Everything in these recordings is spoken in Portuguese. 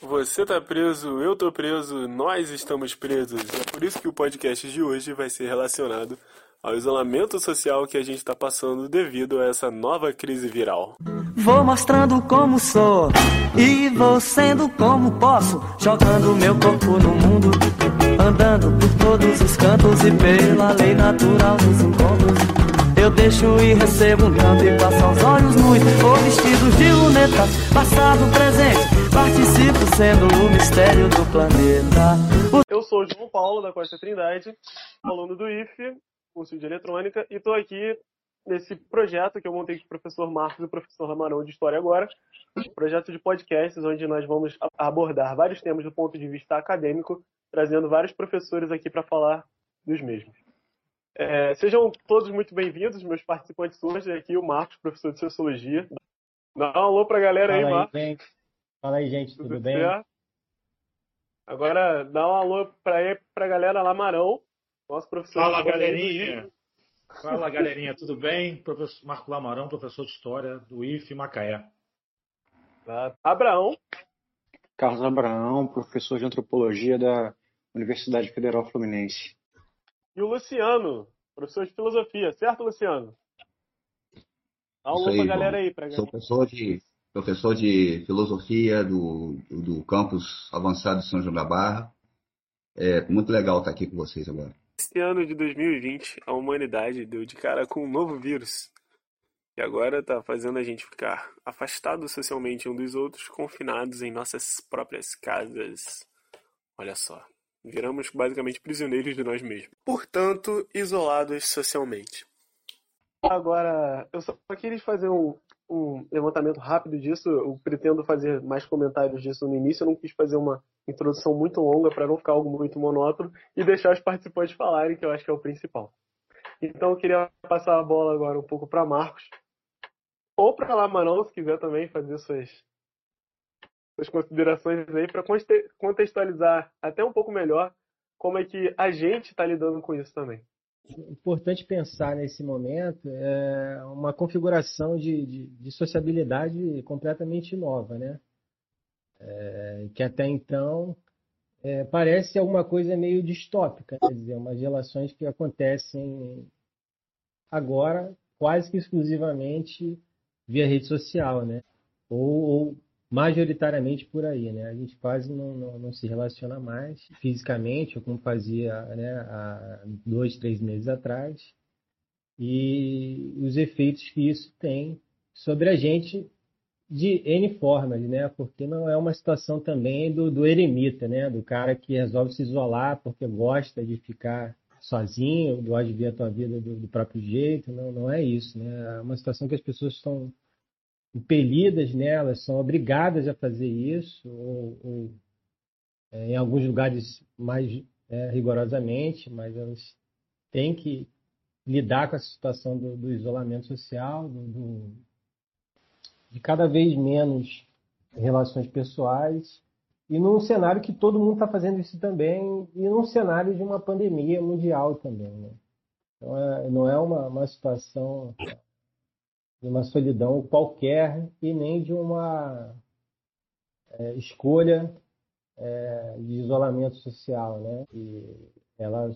Você tá preso, eu tô preso, nós estamos presos. É por isso que o podcast de hoje vai ser relacionado ao isolamento social que a gente está passando devido a essa nova crise viral. Vou mostrando como sou e vou sendo como posso, jogando meu corpo no mundo, andando por todos os cantos e pela lei natural dos encontros. Eu deixo e recebo um canto e passo aos olhos nus. Ou vestidos de lunetas, passado, presente. Participo sendo o mistério do planeta. Eu sou o João Paulo, da Costa Trindade Aluno do IFE, curso de eletrônica E estou aqui nesse projeto que eu montei com o professor Marcos e o professor Ramarão de História Agora um projeto de podcasts onde nós vamos abordar vários temas do ponto de vista acadêmico Trazendo vários professores aqui para falar dos mesmos é, sejam todos muito bem-vindos, meus participantes hoje. Aqui o Marcos, professor de Sociologia. Dá um alô para a galera Fala aí, Marcos. Gente. Fala aí, gente, tudo, tudo bem? Certo? Agora, dá um alô para a galera lá, Marão, nosso professor. Fala, galerinha. Fala, galerinha, tudo bem? Professor Marco Lamarão, professor de História do IFE Macaé. Abraão. Carlos Abraão, professor de Antropologia da Universidade Federal Fluminense e o Luciano, professor de filosofia, certo, Luciano? Dá um pra galera aí. Pra... Sou professor de, professor de filosofia do, do, do campus avançado de São João da Barra. É muito legal estar aqui com vocês agora. Esse ano de 2020, a humanidade deu de cara com um novo vírus. E agora está fazendo a gente ficar afastado socialmente um dos outros, confinados em nossas próprias casas. Olha só. Viramos basicamente prisioneiros de nós mesmos. Portanto, isolados socialmente. Agora, eu só queria fazer um, um levantamento rápido disso. Eu pretendo fazer mais comentários disso no início. Eu não quis fazer uma introdução muito longa para não ficar algo muito monótono e deixar os participantes falarem, que eu acho que é o principal. Então, eu queria passar a bola agora um pouco para Marcos. Ou para Lamarão, se quiser também fazer suas suas considerações aí para contextualizar até um pouco melhor como é que a gente está lidando com isso também. Importante pensar nesse momento é uma configuração de, de, de sociabilidade completamente nova, né? É, que até então é, parece alguma coisa meio distópica, quer dizer, umas relações que acontecem agora quase que exclusivamente via rede social, né? Ou, ou majoritariamente por aí, né? A gente quase não, não, não, se relaciona mais fisicamente, como fazia né, há dois, três meses atrás, e os efeitos que isso tem sobre a gente de N formas, né? Porque não é uma situação também do, do eremita, né? Do cara que resolve se isolar porque gosta de ficar sozinho, gosta de ver a tua vida do, do próprio jeito, não, não é isso, né? É uma situação que as pessoas estão impelidas nelas, são obrigadas a fazer isso, ou, ou é, em alguns lugares mais é, rigorosamente, mas elas têm que lidar com a situação do, do isolamento social, do, do, de cada vez menos relações pessoais, e num cenário que todo mundo está fazendo isso também, e num cenário de uma pandemia mundial também. Né? Então, é, não é uma, uma situação de uma solidão qualquer e nem de uma é, escolha é, de isolamento social, né? E ela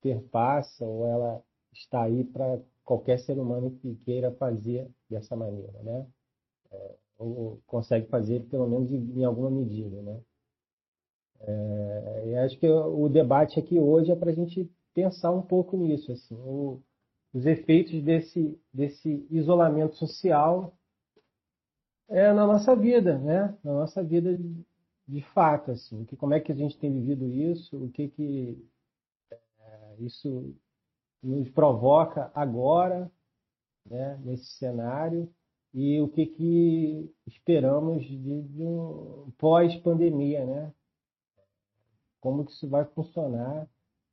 perpassa ou ela está aí para qualquer ser humano que queira fazer dessa maneira, né? É, ou consegue fazer pelo menos em, alguma medida, né? É, e acho que o debate aqui hoje é para a gente pensar um pouco nisso, assim, o, os efeitos desse, desse isolamento social é, na nossa vida, né? Na nossa vida de, de fato, assim, que como é que a gente tem vivido isso, o que que é, isso nos provoca agora, né? Nesse cenário e o que que esperamos de, de um pós-pandemia, né? Como que isso vai funcionar?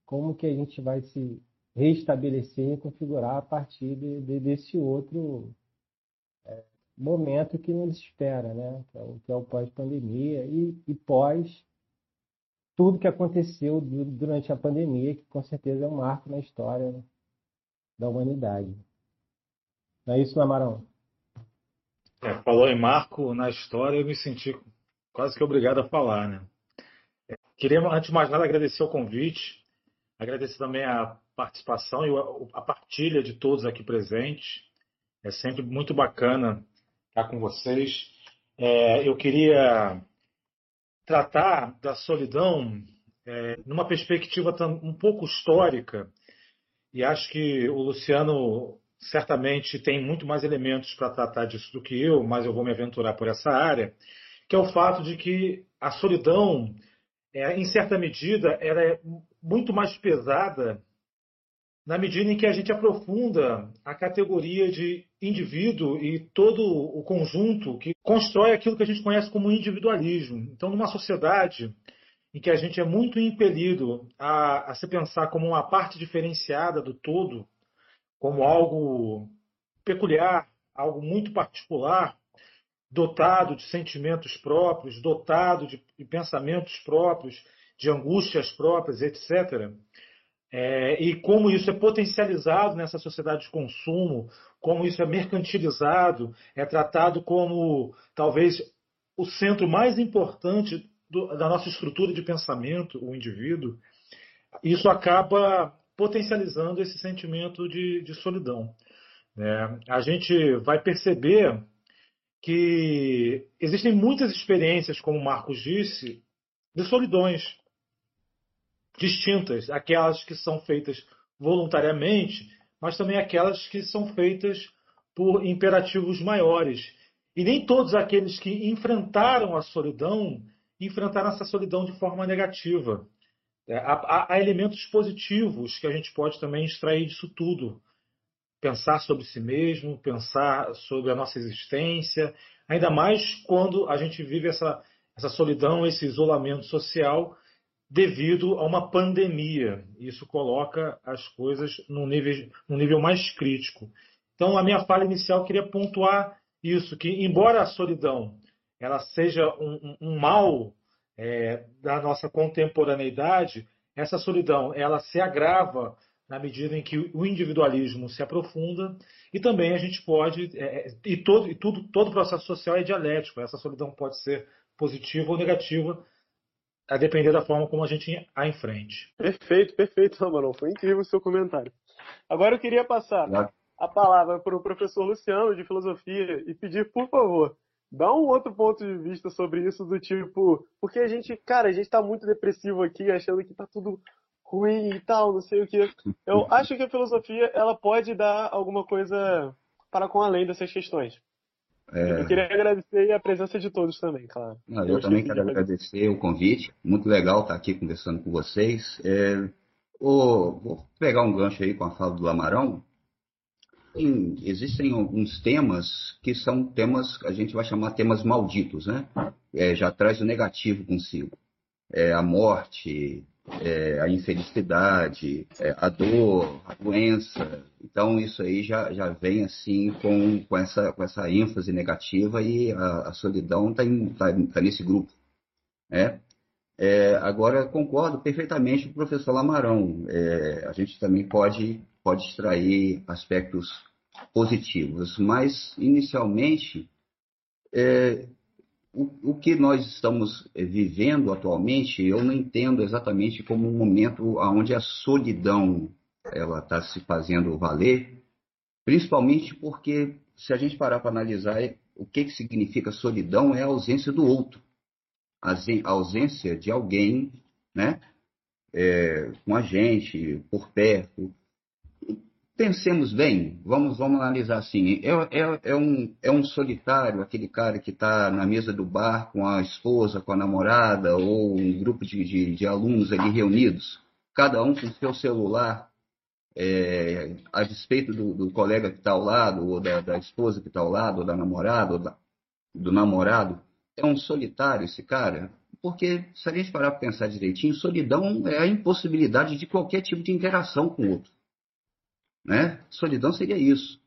Como que a gente vai se restabelecer e configurar a partir de, de, desse outro é, momento que nos espera, né? que é o, é o pós-pandemia e, e, pós tudo que aconteceu durante a pandemia, que com certeza é um marco na história da humanidade. Não é isso, Namarão? É, falou em marco na história, eu me senti quase que obrigado a falar, né? Queria, antes de mais nada, agradecer o convite, agradecer também a participação e a partilha de todos aqui presentes. É sempre muito bacana estar com vocês. É, eu queria tratar da solidão é, numa perspectiva um pouco histórica, e acho que o Luciano certamente tem muito mais elementos para tratar disso do que eu, mas eu vou me aventurar por essa área, que é o fato de que a solidão, é, em certa medida, ela é muito mais pesada na medida em que a gente aprofunda a categoria de indivíduo e todo o conjunto que constrói aquilo que a gente conhece como individualismo. Então, numa sociedade em que a gente é muito impelido a, a se pensar como uma parte diferenciada do todo, como algo peculiar, algo muito particular, dotado de sentimentos próprios, dotado de, pensamentos próprios, de angústias próprias, etc é, e como isso é potencializado nessa sociedade de consumo, como isso é mercantilizado, é tratado como talvez o centro mais importante do, da nossa estrutura de pensamento, o indivíduo, isso acaba potencializando esse sentimento de, de solidão. É, a gente vai perceber que existem muitas experiências, como o Marcos disse, de solidões distintas, aquelas que são feitas voluntariamente, mas também aquelas que são feitas por imperativos maiores. E nem todos aqueles que enfrentaram a solidão enfrentaram essa solidão de forma negativa. É, há, há, elementos positivos que a gente pode também extrair disso tudo. Pensar sobre si mesmo, pensar sobre a nossa existência, ainda mais quando a gente vive essa, essa solidão, esse isolamento social devido a uma pandemia. Isso coloca as coisas num nível, num nível mais crítico. Então, a minha fala inicial queria pontuar isso, que embora a solidão ela seja um, um mal é, da nossa contemporaneidade, essa solidão ela se agrava na medida em que o individualismo se aprofunda e também a gente pode é, é e todo e tudo todo processo social é dialético essa solidão pode ser positiva ou negativa a depender da forma como a gente a enfrente. Perfeito, perfeito, Ramalão. Foi incrível o seu comentário. Agora eu queria passar a palavra para o professor Luciano de Filosofia e pedir, por favor, dá um outro ponto de vista sobre isso do tipo, porque a gente, cara, a gente está muito depressivo aqui, achando que está tudo ruim e tal, não sei o que. Eu acho que a filosofia ela pode dar alguma coisa para com além dessas questões. É... Eu queria agradecer a presença de todos também, claro. Não, eu, eu também quero agradecer o convite. Muito legal estar aqui conversando com vocês. É... vou pegar um gancho aí com a fala do Amarão. existem alguns temas que são temas, a gente vai chamar temas malditos, né? É, já traz o negativo consigo. É, a morte, é, a infelicidade, é, a dor, a doença. Então isso aí já, já vem assim com, com, essa, com essa ênfase negativa e a, a solidão está tá, tá nesse grupo. Né? É, agora concordo perfeitamente com o professor Lamarão. É, a gente também pode, pode extrair aspectos positivos, mas inicialmente é, o, o que nós estamos eh, vivendo atualmente, eu não entendo exatamente como um momento onde a solidão ela está se fazendo valer, principalmente porque se a gente parar para analisar o que, que significa solidão é a ausência do outro, a ausência de alguém, né, é, com a gente, por perto, Pensemos bem, vamos, vamos analisar assim. É, é, é, um, é um solitário, aquele cara que está na mesa do bar com a esposa, com a namorada, ou um grupo de, de, de alunos ali reunidos, cada um com seu celular, é, a despeito do, do colega que está ao lado, ou da, da esposa que está ao lado, ou da namorada, ou da, do namorado. É um solitário esse cara? Porque, se a gente parar para pensar direitinho, solidão é a impossibilidade de qualquer tipo de interação com o outro. Né? Solidão seria isso.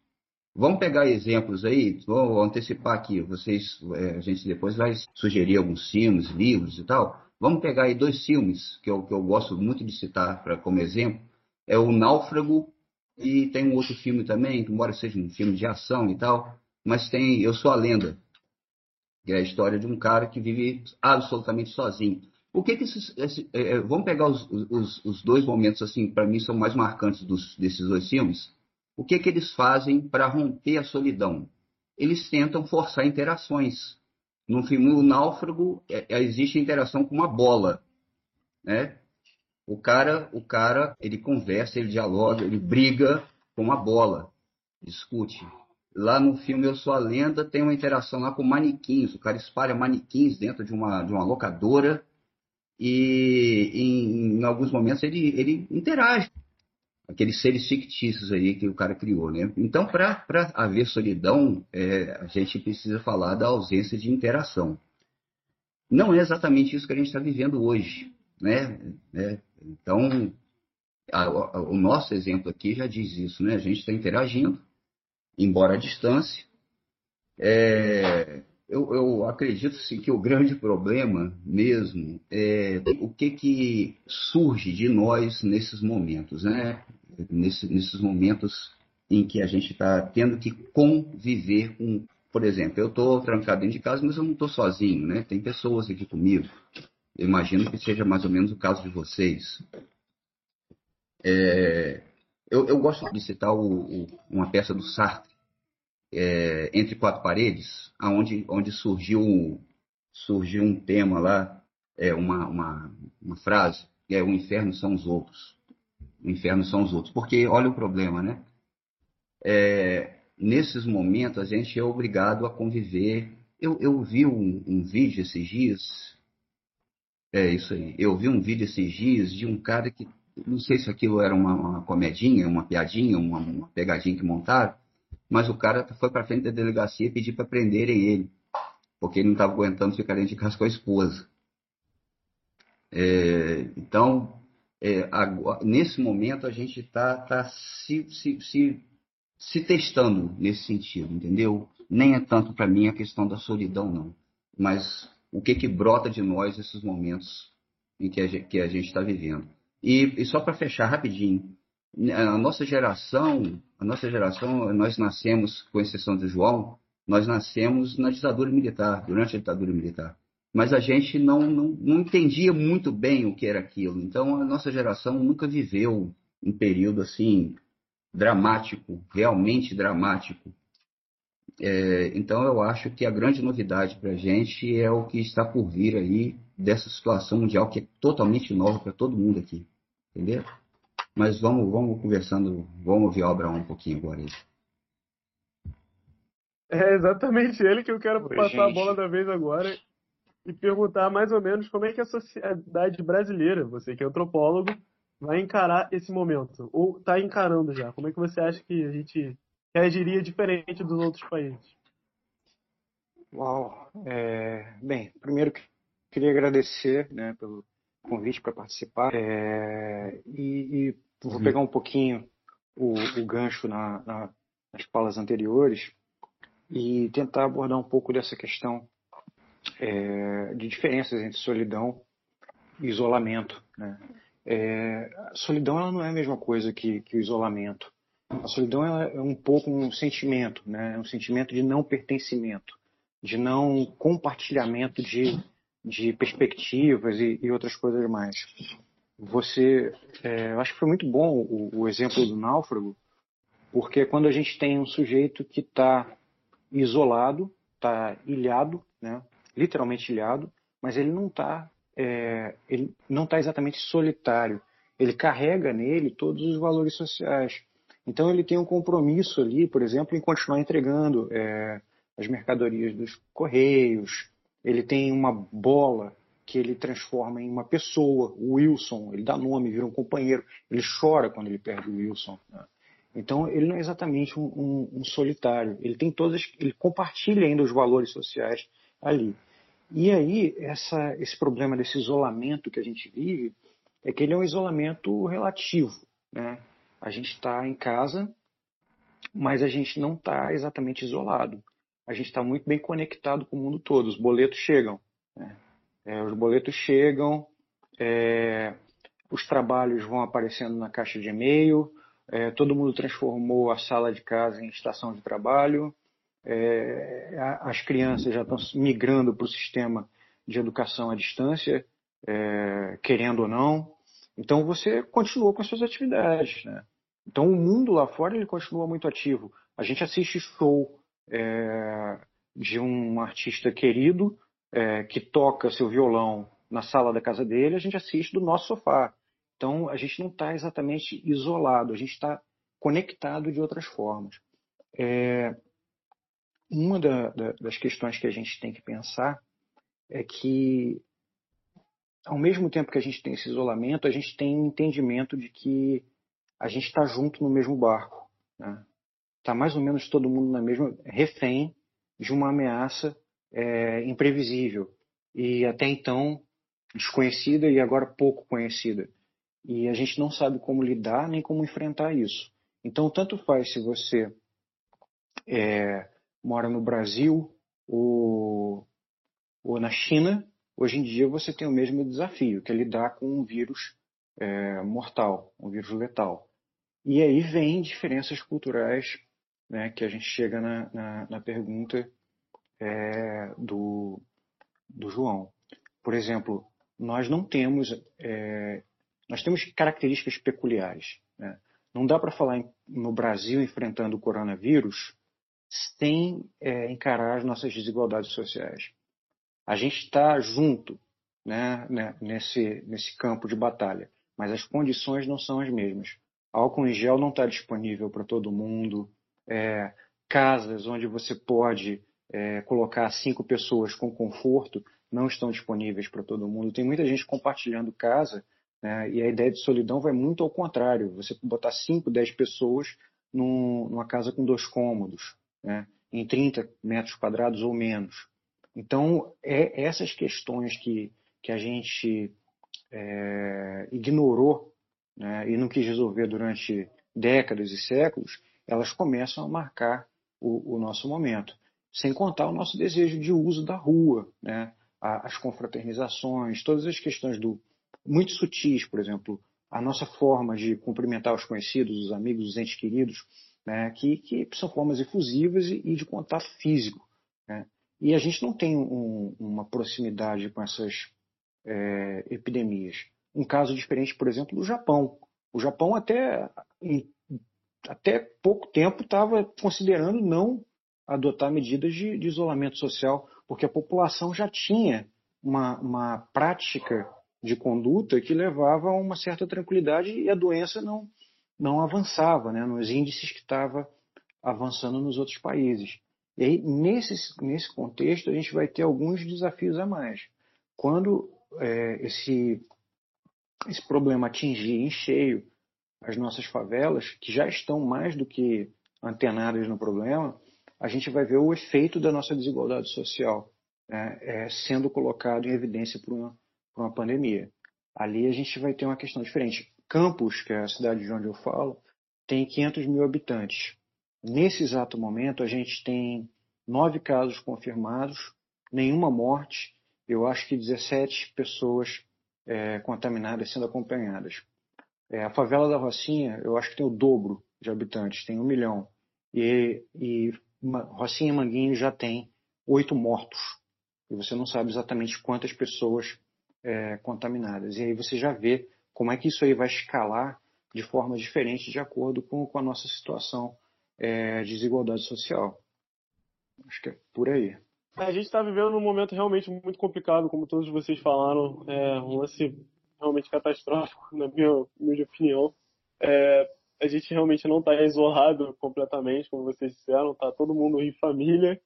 Vamos pegar exemplos aí, vou antecipar aqui, vocês, é, a gente depois vai sugerir alguns filmes, livros e tal. Vamos pegar aí dois filmes que eu, que eu gosto muito de citar pra, como exemplo. É o Náufrago e tem um outro filme também, embora seja um filme de ação e tal, mas tem Eu Sou a Lenda. que é a história de um cara que vive absolutamente sozinho. O que que esses, esse, é, é vamos pegar os, os, os, dois momentos assim, para mim são mais marcantes dos, desses dois filmes. O que que eles fazem para romper a solidão? Eles tentam forçar interações. No filme O Náufrago é, é, existe interação com uma bola, né? O cara, o cara, ele conversa, ele dialoga, ele briga com uma bola, discute. Lá no filme Eu Sou a Lenda tem uma interação lá com manequins. O cara espalha manequins dentro de uma, de uma locadora e em, em alguns momentos ele, ele interage aqueles seres fictícios aí que o cara criou, né? Então, para haver solidão, é, a gente precisa falar da ausência de interação. Não é exatamente isso que a gente está vivendo hoje, né? É, então, a, a, o nosso exemplo aqui já diz isso, né? A gente está interagindo, embora à distância. É, eu, eu, acredito sim, que o grande problema mesmo é o que, que surge de nós nesses momentos, né? Nesse, nesses momentos em que a gente está tendo que conviver com. Por exemplo, eu estou trancado dentro de casa, mas eu não estou sozinho, né? Tem pessoas aqui comigo. Eu imagino que seja mais ou menos o caso de vocês. É, eu, eu, gosto de citar o, o, uma peça do Sartre, é, Entre Quatro Paredes, aonde, onde surgiu, surgiu um tema lá, é, uma, uma, uma frase, é o inferno são os outros. O inferno são os outros. Porque olha o problema, né? É, nesses momentos a gente é obrigado a conviver. Eu, eu vi um, um vídeo esses dias é isso aí. Eu vi um vídeo esses dias de um cara que, não sei se aquilo era uma, uma comedinha, uma piadinha, uma, uma, pegadinha que montaram, mas o cara foi para frente da delegacia e pediu para prenderem ele, porque ele não estava aguentando ficar dentro de casa com a esposa. É, então, é, agora, nesse momento a gente está tá se, se, se, se testando nesse sentido, entendeu? Nem é tanto para mim a questão da solidão, não. Mas o que, que brota de nós nesses momentos em que a gente está vivendo. E, e só para fechar rapidinho, a nossa geração, a nossa geração, nós nascemos, com exceção de João, nós nascemos na ditadura militar, durante a ditadura militar. Mas a gente não, não, não entendia muito bem o que era aquilo. Então a nossa geração nunca viveu um período assim dramático, realmente dramático, é, então eu acho que a grande novidade para a gente é o que está por vir aí dessa situação mundial que é totalmente nova para todo mundo aqui, entendeu? Mas vamos, vamos conversando, vamos ouvir o Abraão um pouquinho agora aí. É exatamente ele que eu quero Oi, passar gente. a bola da vez agora e perguntar mais ou menos como é que a sociedade brasileira, você que é antropólogo, vai encarar esse momento? Ou está encarando já? Como é que você acha que a gente reagiria diferente dos outros países? Uau! É, bem, primeiro queria agradecer né, pelo convite para participar é, e, e, vou uhum. pegar um pouquinho o, o gancho na, na, nas falas anteriores e tentar abordar um pouco dessa questão é, de diferenças entre solidão e isolamento. Né? É, a solidão ela não é a mesma coisa que, que o isolamento. A solidão é um pouco um sentimento, né? um sentimento de não pertencimento, de não compartilhamento de, de perspectivas e, e outras coisas mais. Você, é, acho que foi muito bom o, o exemplo do náufrago, porque quando a gente tem um sujeito que está isolado, está ilhado, né? literalmente ilhado, mas ele não está é, ele não está exatamente solitário. Ele carrega nele todos os valores sociais. Então ele tem um compromisso ali, por exemplo, em continuar entregando é, as mercadorias dos correios. Ele tem uma bola que ele transforma em uma pessoa, o Wilson. Ele dá nome, vira um companheiro. Ele chora quando ele perde o Wilson. Né? Então ele não é exatamente um, um, um, solitário. Ele tem todas, ele compartilha ainda os valores sociais ali. E aí essa, esse problema desse isolamento que a gente vive é que ele é um isolamento relativo, né? A gente está em casa, mas a gente não está exatamente isolado. A gente está muito bem conectado com o mundo todo. Os boletos chegam. Né? É, os boletos chegam, é, os trabalhos vão aparecendo na caixa de e-mail, é, todo mundo transformou a sala de casa em estação de trabalho, é, as crianças já estão migrando para o sistema de educação à distância, é, querendo ou não. Então você continua com as suas atividades. Né? Então o mundo lá fora ele continua muito ativo. A gente assiste show é, de um artista querido é, que toca seu violão na sala da casa dele, a gente assiste do nosso sofá. Então a gente não está exatamente isolado, a gente está conectado de outras formas. É, uma da, da, das questões que a gente tem que pensar é que, ao mesmo tempo que a gente tem esse isolamento, a gente tem um entendimento de que a gente está junto no mesmo barco. Né? Tá mais ou menos todo mundo na mesma refém de uma ameaça é, imprevisível e até então desconhecida e agora pouco conhecida. E a gente não sabe como lidar nem como enfrentar isso. Então, tanto faz se você é, mora no Brasil ou, ou na China, hoje em dia você tem o mesmo desafio, que é lidar com um vírus é, mortal, um vírus letal. E aí vem diferenças culturais, né, que a gente chega na, na, na pergunta é, do, do João. Por exemplo, nós não temos, é, nós temos características peculiares. Né? Não dá para falar em, no Brasil enfrentando o coronavírus sem é, encarar as nossas desigualdades sociais. A gente está junto né, né, nesse, nesse campo de batalha, mas as condições não são as mesmas. Álcool em gel não está disponível para todo mundo. É, casas onde você pode é, colocar cinco pessoas com conforto não estão disponíveis para todo mundo. Tem muita gente compartilhando casa né, e a ideia de solidão vai muito ao contrário. Você botar cinco, dez pessoas num, numa casa com dois cômodos né, em 30 metros quadrados ou menos. Então, é essas questões que, que a gente é, ignorou né, e não quis resolver durante décadas e séculos, elas começam a marcar o, o nosso momento. Sem contar o nosso desejo de uso da rua, né, as confraternizações, todas as questões do muito sutis, por exemplo, a nossa forma de cumprimentar os conhecidos, os amigos, os entes queridos, né, que, que, são formas efusivas e, e de contato físico. Né? E a gente não tem um, uma proximidade com essas é, epidemias. Um caso diferente, por exemplo, do Japão. O Japão até, até pouco tempo estava considerando não adotar medidas de, de, isolamento social, porque a população já tinha uma, uma prática de conduta que levava a uma certa tranquilidade e a doença não, não avançava né, nos índices que estava avançando nos outros países. E aí, nesse, nesse contexto, a gente vai ter alguns desafios a mais. Quando é, esse, esse problema atingir em cheio as nossas favelas, que já estão mais do que antenadas no problema, a gente vai ver o efeito da nossa desigualdade social né, é, sendo colocado em evidência por uma, por uma pandemia. Ali a gente vai ter uma questão diferente. Campos, que é a cidade de onde eu falo, tem 500 mil habitantes. Nesse exato momento, a gente tem nove casos confirmados, nenhuma morte, eu acho que 17 pessoas é, contaminadas sendo acompanhadas. É, a favela da Rocinha, eu acho que tem o dobro de habitantes, tem um milhão. E, e Rocinha e Manguinho já tem oito mortos. E você não sabe exatamente quantas pessoas é, contaminadas. E aí você já vê como é que isso aí vai escalar de forma diferente de acordo com, com a nossa situação é, de desigualdade social. Acho que é por aí. A gente está vivendo um momento realmente muito complicado, como todos vocês falaram, é um lance realmente catastrófico, na minha, minha opinião. É, a gente realmente não está isolado completamente, como vocês disseram, tá todo mundo em família.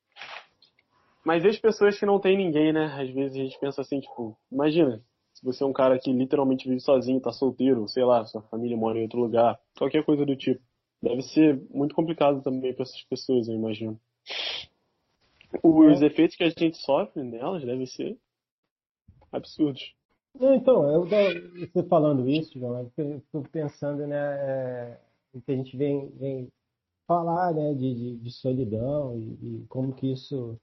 Mas e as pessoas que não têm ninguém, né? Às vezes a gente pensa assim, tipo, imagina, se você é um cara que literalmente vive sozinho, tá solteiro, sei lá, sua família mora em outro lugar, qualquer coisa do tipo. Deve ser muito complicado também para essas pessoas, eu imagino. Os é. efeitos que a gente sofre nelas devem ser absurdos. Então, eu, você falando isso, João, eu estou pensando né, é, que a gente vem, vem falar né, de, de, de solidão e, e, como que isso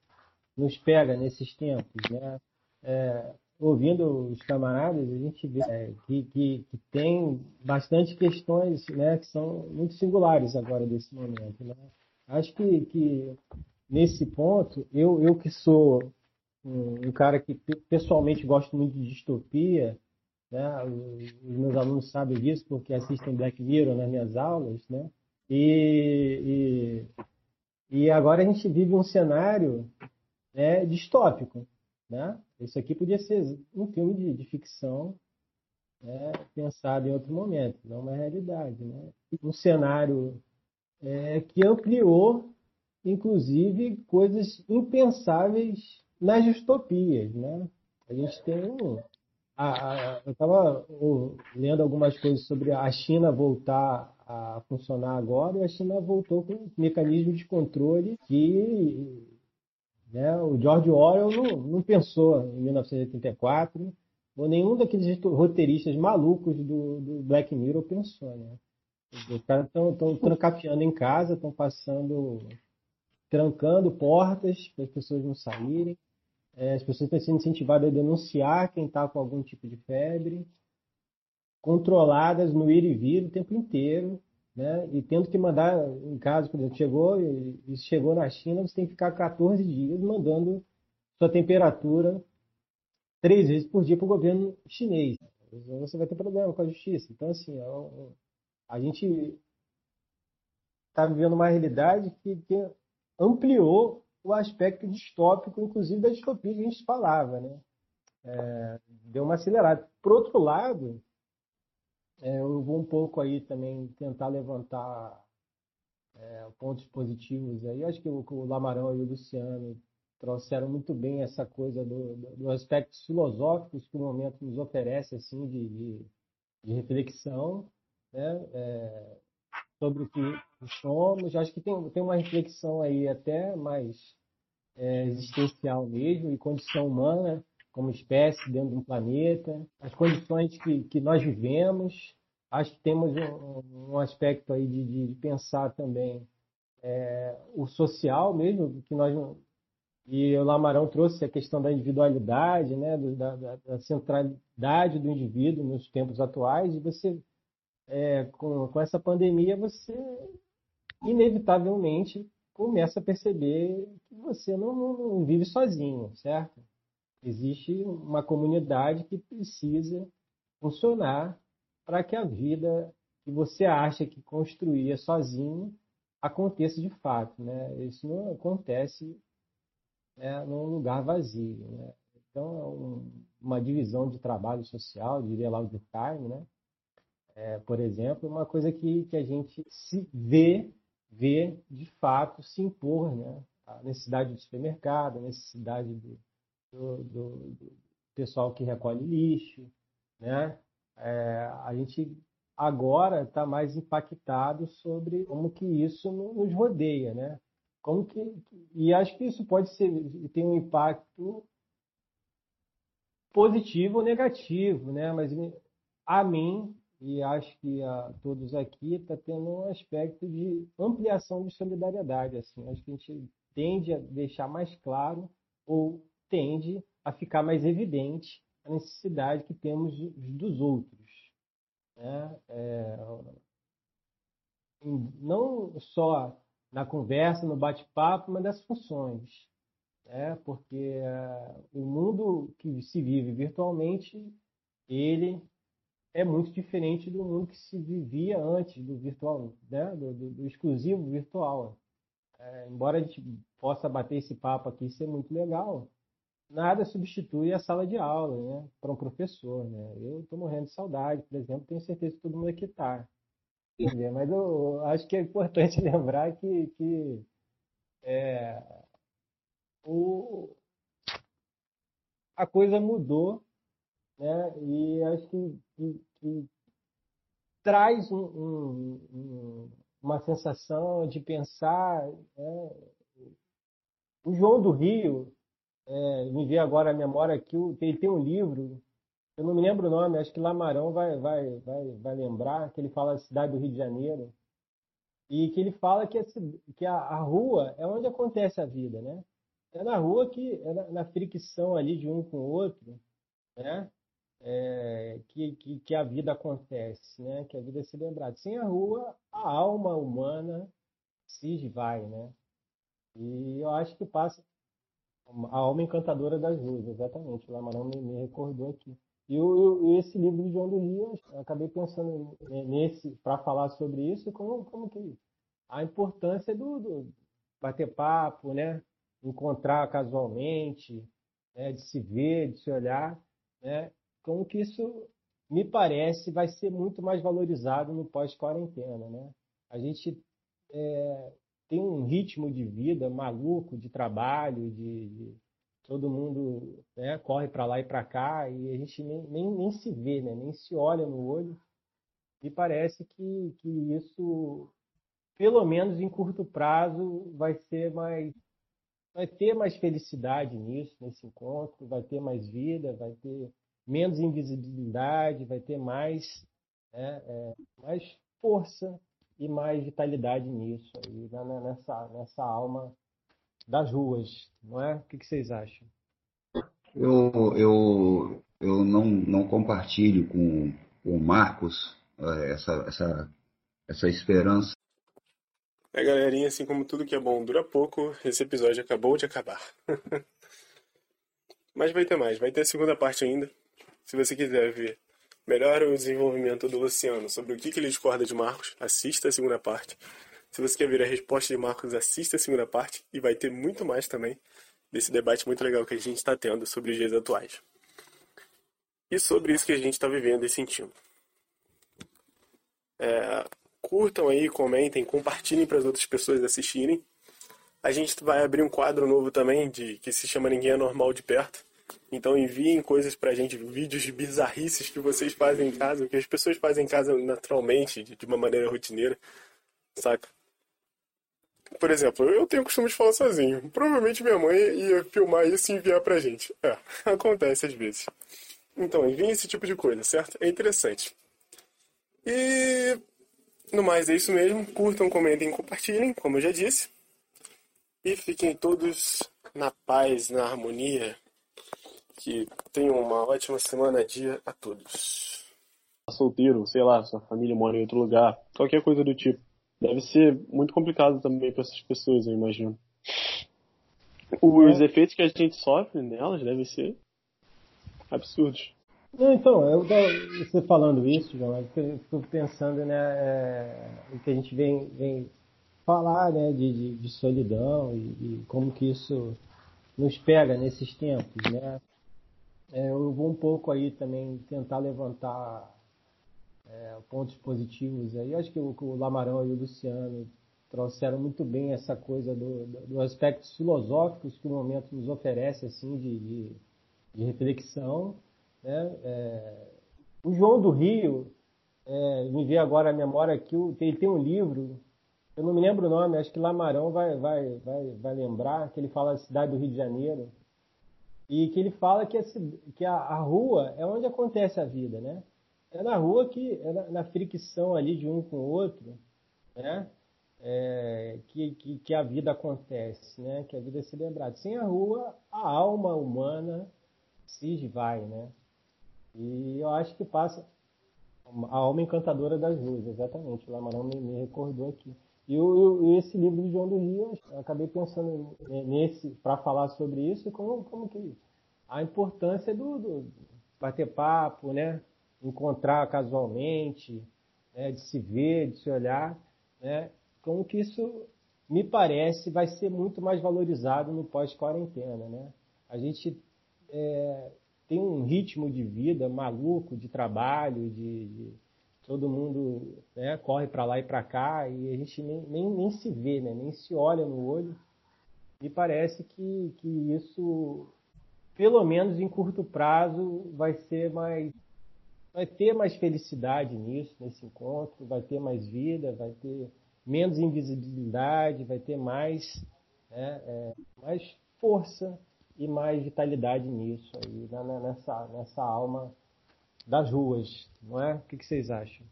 nos pega nesses tempos. Né? É, ouvindo os camaradas, a gente vê é, que, que, que, tem bastante questões né, que são muito singulares agora desse momento. Né? Acho que, que nesse ponto, eu, eu que sou um, um cara que pessoalmente gosto muito de distopia, né? Os, os meus alunos sabem disso porque assistem Black Mirror nas minhas aulas, né? E, e, e agora a gente vive um cenário né, distópico, né? Isso aqui podia ser um filme de, de ficção né, pensado em outro momento, não uma realidade. Né? Um cenário é, que ampliou, inclusive, coisas impensáveis nas distopias. Né? A gente tem um. A, a, eu estava lendo algumas coisas sobre a China voltar a funcionar agora e a China voltou com um mecanismo de controle que né, o George Orwell não, não pensou em 1984 ou nenhum daqueles roteiristas malucos do, do Black Mirror pensou, né? Os caras estão trancafiando em casa, estão passando, trancando portas para as pessoas não saírem. É, as pessoas estão sendo incentivadas a denunciar quem está com algum tipo de febre, controladas no ir e vir o tempo inteiro, né? E tendo que mandar, em caso, por exemplo, chegou e chegou na China, você tem que ficar 14 dias mandando sua temperatura três vezes por dia para o governo chinês. Você vai ter problema com a justiça. Então, assim, é a gente está vivendo uma realidade que, que, ampliou o aspecto distópico, inclusive da distopia que a gente falava, né? É, deu uma acelerada. Por outro lado, é, eu vou um pouco aí também tentar levantar é, pontos positivos aí. Acho que o, o Lamarão e o Luciano trouxeram muito bem essa coisa do, do aspectos filosóficos que o momento nos oferece assim de, de, de reflexão né? Sobre o que somos. Acho que tem, tem uma reflexão aí até mais é, existencial mesmo e condição humana como espécie dentro de um planeta, as condições que, que nós vivemos. Acho que temos um, um aspecto aí de, de pensar também é, o social mesmo, que nós e o Lamarão trouxe a questão da individualidade, né, da, da, da centralidade do indivíduo nos tempos atuais, e você, é, com, com essa pandemia, você inevitavelmente começa a perceber que você não, não vive sozinho, certo? Existe uma comunidade que precisa funcionar para que a vida que você acha que construía sozinho aconteça de fato, né? Isso não acontece né, num lugar vazio. Né? Então, é um, uma divisão de trabalho social, diria lá o Durkheim, né? É, por exemplo, uma coisa que, que a gente se vê, vê de fato se impor, né? A necessidade do supermercado, a necessidade do, do, do, pessoal que recolhe lixo, né? É, a gente agora está mais impactado sobre como que isso nos rodeia, né? Como que e acho que isso pode ser tem um impacto positivo ou negativo, né? Mas a mim e acho que a todos aqui está tendo um aspecto de ampliação de solidariedade, assim. Acho que a gente tende a deixar mais claro ou tende a ficar mais evidente a necessidade que temos dos outros, né? É, não só na conversa, no bate-papo, mas das funções. Né? Porque uh, o mundo que se vive virtualmente, ele é muito diferente do mundo que se vivia antes do virtual, né? do, do, do exclusivo virtual. É, embora a gente possa bater esse papo aqui ser muito legal, nada substitui a sala de aula né? para um professor. Né? Eu estou morrendo de saudade, por exemplo, tenho certeza que todo mundo aqui está. Mas eu acho que é importante lembrar que, que é, o, a coisa mudou, né? E acho que, que, traz um, um, uma sensação de pensar. Né? O João do Rio, é, me veio agora a memória que ele tem um livro eu não me lembro o nome, acho que Lamarão vai, vai, vai, vai lembrar, que ele fala da cidade do Rio de Janeiro, e que ele fala que, a, que a, a rua é onde acontece a vida, né? É na rua que, é na, na fricção ali de um com o outro, né? É, que, que, que, a vida acontece, né? Que a vida é se lembrada. Sem a rua, a alma humana se esvai, né? E eu acho que passa a alma encantadora das ruas, exatamente. O Lamarão me, me recordou aqui. E o, esse livro de João do Rio, eu acabei pensando nesse para falar sobre isso, como, como que a importância do, do bater papo, né? encontrar casualmente, né? de se ver, de se olhar, né? Como que isso me parece vai ser muito mais valorizado no pós-quarentena. Né? A gente é, tem um ritmo de vida maluco, de trabalho, de, de todo mundo né, corre para lá e para cá e a gente nem, nem, nem se vê, né, nem se olha no olho. E parece que, que isso, pelo menos em curto prazo, vai ser mais. Vai ter mais felicidade nisso, nesse encontro, vai ter mais vida, vai ter menos invisibilidade, vai ter mais, né, é, mais força e mais vitalidade nisso, aí, né, nessa, nessa alma das ruas, não é? O que, que vocês acham? Eu, eu, eu não, não compartilho com, com o Marcos eh, essa, essa, essa esperança. É, galerinha, assim como tudo que é bom dura pouco, esse episódio acabou de acabar. Mas vai ter mais, vai ter a segunda parte ainda. Se você quiser ver melhor o desenvolvimento do Luciano sobre o que, que ele discorda de Marcos, assista a segunda parte. Se você quer ver a resposta de Marcos, assista a segunda parte e vai ter muito mais também desse debate muito legal que a gente está tendo sobre os dias atuais. E sobre isso que a gente está vivendo e sentindo. É, curtam aí, comentem, compartilhem para as outras pessoas assistirem. A gente vai abrir um quadro novo também de que se chama Ninguém é Normal de Perto. Então enviem coisas pra gente, vídeos de bizarrices que vocês fazem em casa, que as pessoas fazem em casa naturalmente, de uma maneira rotineira, saca? Por exemplo, eu tenho o costume de falar sozinho. Provavelmente minha mãe ia filmar isso e enviar pra gente. É, acontece às vezes. Então, enviem esse tipo de coisa, certo? É interessante. E no mais é isso mesmo. Curtam, comentem, compartilhem, como eu já disse. E fiquem todos na paz, na harmonia. Que tenham uma ótima semana, dia a todos. Solteiro, sei lá, sua família mora em outro lugar, qualquer coisa do tipo deve ser muito complicado também para essas pessoas, eu imagino. Os é. efeitos que a gente sofre nelas devem ser absurdos. Não, então, eu, você falando isso, João, eu fico pensando né, é, o que a gente vem, vem falar né, de, de, de solidão e, e, como que isso nos pega nesses tempos. Né? É, eu vou um pouco aí também tentar levantar é, pontos positivos aí. Acho que o, o, Lamarão e o Luciano trouxeram muito bem essa coisa do, do aspectos filosóficos que o momento nos oferece assim de, de, de reflexão. Né? É, o João do Rio é, me veio agora a memória que ele tem um livro, eu não me lembro o nome, acho que Lamarão vai, vai, vai, vai lembrar, que ele fala da cidade do Rio de Janeiro, e que ele fala que, a, que a, a rua é onde acontece a vida, né? é na rua que, é na, na fricção ali de um com o outro, né? É, que, que, que, a vida acontece, né? Que a vida é celebrada. Sem a rua, a alma humana se esvai, né? E eu acho que passa a alma encantadora das ruas, exatamente. O Lamarão me, me recordou aqui. E o, esse livro de João do Rio, eu acabei pensando nesse para falar sobre isso, como, como que a importância do, do bater papo, né? encontrar casualmente, né, de se ver, de se olhar, né, como que isso me parece vai ser muito mais valorizado no pós-quarentena, né? A gente é, tem um ritmo de vida maluco, de trabalho, de, de todo mundo né, corre para lá e para cá e a gente nem, nem, nem se vê, né, nem se olha no olho. Me parece que, que isso, pelo menos em curto prazo, vai ser mais vai ter mais felicidade nisso, nesse encontro, vai ter mais vida, vai ter menos invisibilidade, vai ter mais, né, é, mais força e mais vitalidade nisso aí, né, nessa, nessa alma das ruas, não é? O que, vocês acham?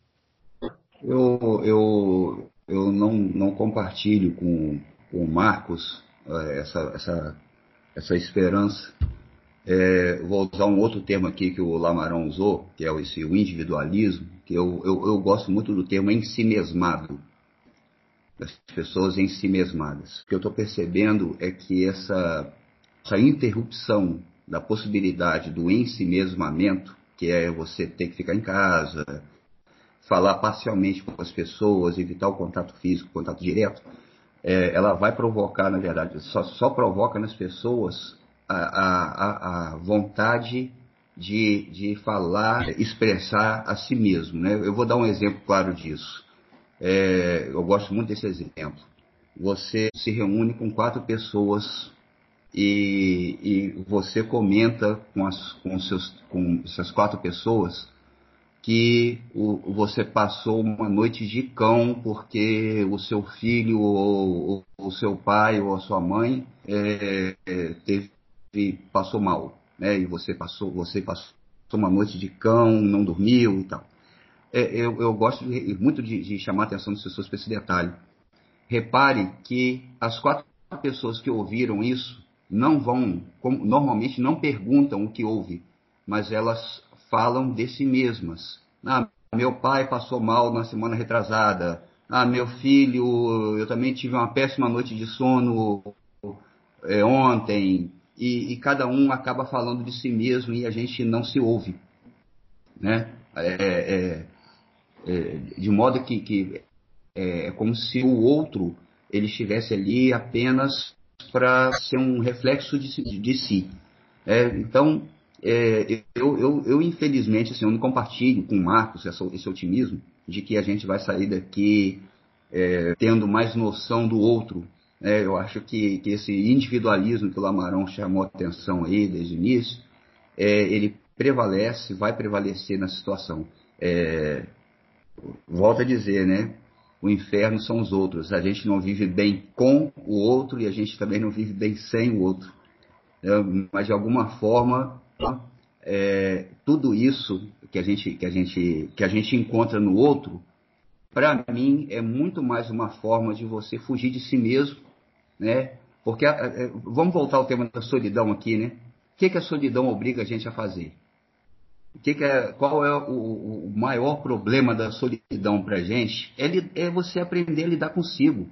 Eu, eu, eu não, não compartilho com, com o Marcos é, essa, essa, essa esperança é, vou usar um outro termo aqui que o Lamarão usou, que é esse, o individualismo, que eu, eu, eu gosto muito do termo ensimesmado. das pessoas em si. O que eu estou percebendo é que essa, essa interrupção da possibilidade do ensimesmamento, que é você ter que ficar em casa, falar parcialmente com as pessoas, evitar o contato físico, contato direto, é, ela vai provocar, na verdade, só, só provoca nas pessoas a, a, a vontade de, de falar, expressar a si mesmo. Né? Eu vou dar um exemplo claro disso. É, eu gosto muito desse exemplo. Você se reúne com quatro pessoas e, e você comenta com, as, com, seus, com essas quatro pessoas que o, você passou uma noite de cão porque o seu filho ou, o seu pai ou a sua mãe é, é, teve, passou mal, né? E você passou, você passou uma noite de cão, não dormiu e tal. É, eu, eu, gosto de, muito de, de, chamar a atenção das pessoas para esse detalhe. Repare que as quatro pessoas que ouviram isso não vão, normalmente não perguntam o que houve, mas elas falam de si mesmas. Ah, meu pai passou mal na semana retrasada. Ah, meu filho, eu também tive uma péssima noite de sono é, ontem. E, e, cada um acaba falando de si mesmo e a gente não se ouve. Né? É, é, é, de modo que, que é, é como se o outro ele estivesse ali apenas para ser um reflexo de, de, de si. É, então, é, eu, eu, eu, infelizmente, assim, eu não compartilho com o Marcos essa, esse otimismo de que a gente vai sair daqui é, tendo mais noção do outro. É, eu acho que, que, esse individualismo que o Lamarão chamou atenção aí desde o início, é, ele prevalece, vai prevalecer na situação. É, volto a dizer, né? O inferno são os outros. A gente não vive bem com o outro e a gente também não vive bem sem o outro. É, mas de alguma forma, é, tudo isso que a gente que a gente que a gente encontra no outro, para mim é muito mais uma forma de você fugir de si mesmo, né? Porque vamos voltar ao tema da solidão aqui, né? O que, que a solidão obriga a gente a fazer? Que que é, qual é o, o, maior problema da solidão para gente? É, é você aprender a lidar consigo.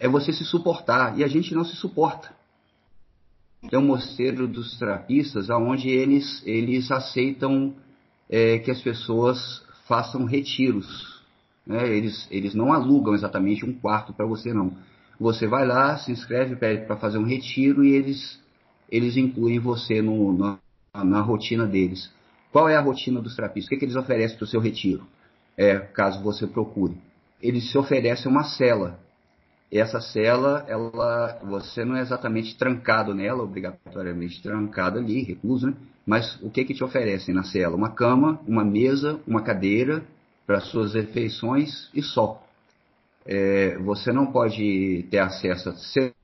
É você se suportar. E a gente não se suporta. É um mosteiro dos trapistas onde eles, eles aceitam é, que as pessoas façam retiros. Né? Eles, eles não alugam exatamente um quarto para você, não. Você vai lá, se inscreve para fazer um retiro e eles, eles incluem você no, na, na rotina deles. Qual é a rotina dos trapistas? O que, é que eles oferecem para o seu retiro? É, caso você procure. Eles se oferecem uma cela. Essa cela, ela, você não é exatamente trancado nela, obrigatoriamente trancado ali, recluso, né? Mas o que que te oferecem na cela? Uma cama, uma mesa, uma cadeira para suas refeições e só. É, você não pode ter acesso a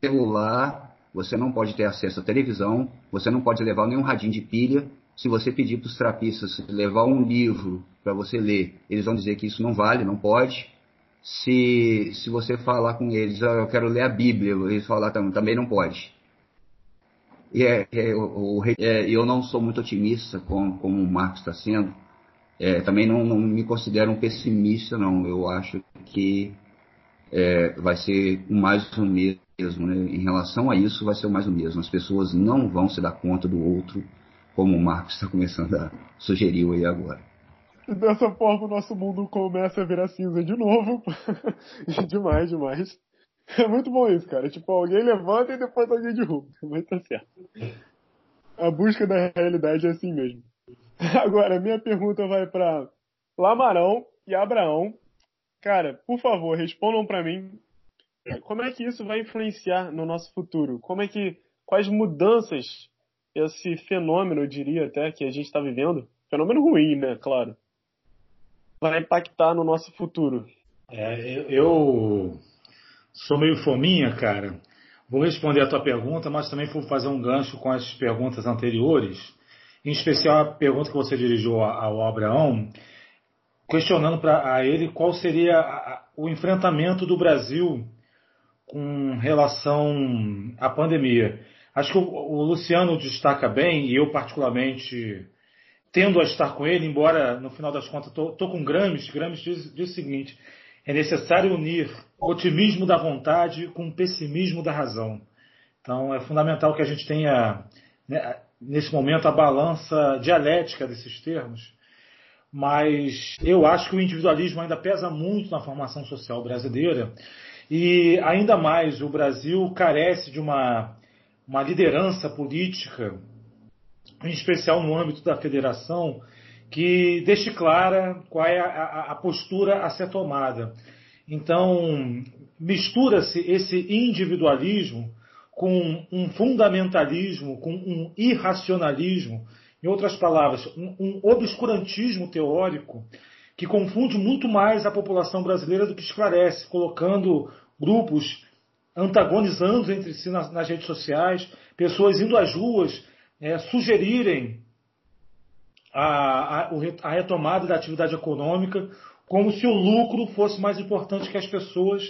celular, você não pode ter acesso à televisão, você não pode levar nenhum radinho de pilha, se você pedir para os trapistas levar um livro para você ler, eles vão dizer que isso não vale, não pode. Se, se você falar com eles, ah, eu quero ler a Bíblia, eles falar também, também não pode. E é, é, o, é, eu não sou muito otimista com, como o Marcos está sendo. É, também não, não, me considero um pessimista, não. Eu acho que é, vai ser mais o mesmo. Né? Em relação a isso, vai ser mais o mesmo. As pessoas não vão se dar conta do outro como o Marcos está começando a sugerir aí agora. E dessa forma o nosso mundo começa a virar cinza de novo. demais, demais. É muito bom isso, cara. Tipo, alguém levanta e depois alguém derruba. Mas tá certo. A busca da realidade é assim mesmo. Agora, minha pergunta vai para Lamarão e Abraão. Cara, por favor, respondam para mim. Como é que isso vai influenciar no nosso futuro? Como é que quais mudanças esse fenômeno, eu diria até, que a gente está vivendo, fenômeno ruim, né, claro, vai impactar no nosso futuro? É, eu sou meio fominha, cara. Vou responder a tua pergunta, mas também vou fazer um gancho com as perguntas anteriores, em especial a pergunta que você dirigiu ao Abraão, questionando para ele qual seria o enfrentamento do Brasil com relação à pandemia. Acho que o, Luciano destaca bem, e eu particularmente tendo a estar com ele, embora no final das contas estou com Grames, Grames diz, diz o seguinte, é necessário unir o otimismo da vontade com o pessimismo da razão. Então é fundamental que a gente tenha, né, nesse momento, a balança dialética desses termos. Mas eu acho que o individualismo ainda pesa muito na formação social brasileira e ainda mais o Brasil carece de uma, uma liderança política, em especial no âmbito da federação, que deixe clara qual é a, a postura a ser tomada. Então, mistura-se esse individualismo com um fundamentalismo, com um irracionalismo, em outras palavras, um, um obscurantismo teórico que confunde muito mais a população brasileira do que esclarece, colocando grupos antagonizando entre si nas, nas redes sociais, pessoas indo às ruas é, sugerirem a, a, a retomada da atividade econômica, como se o lucro fosse mais importante que as pessoas,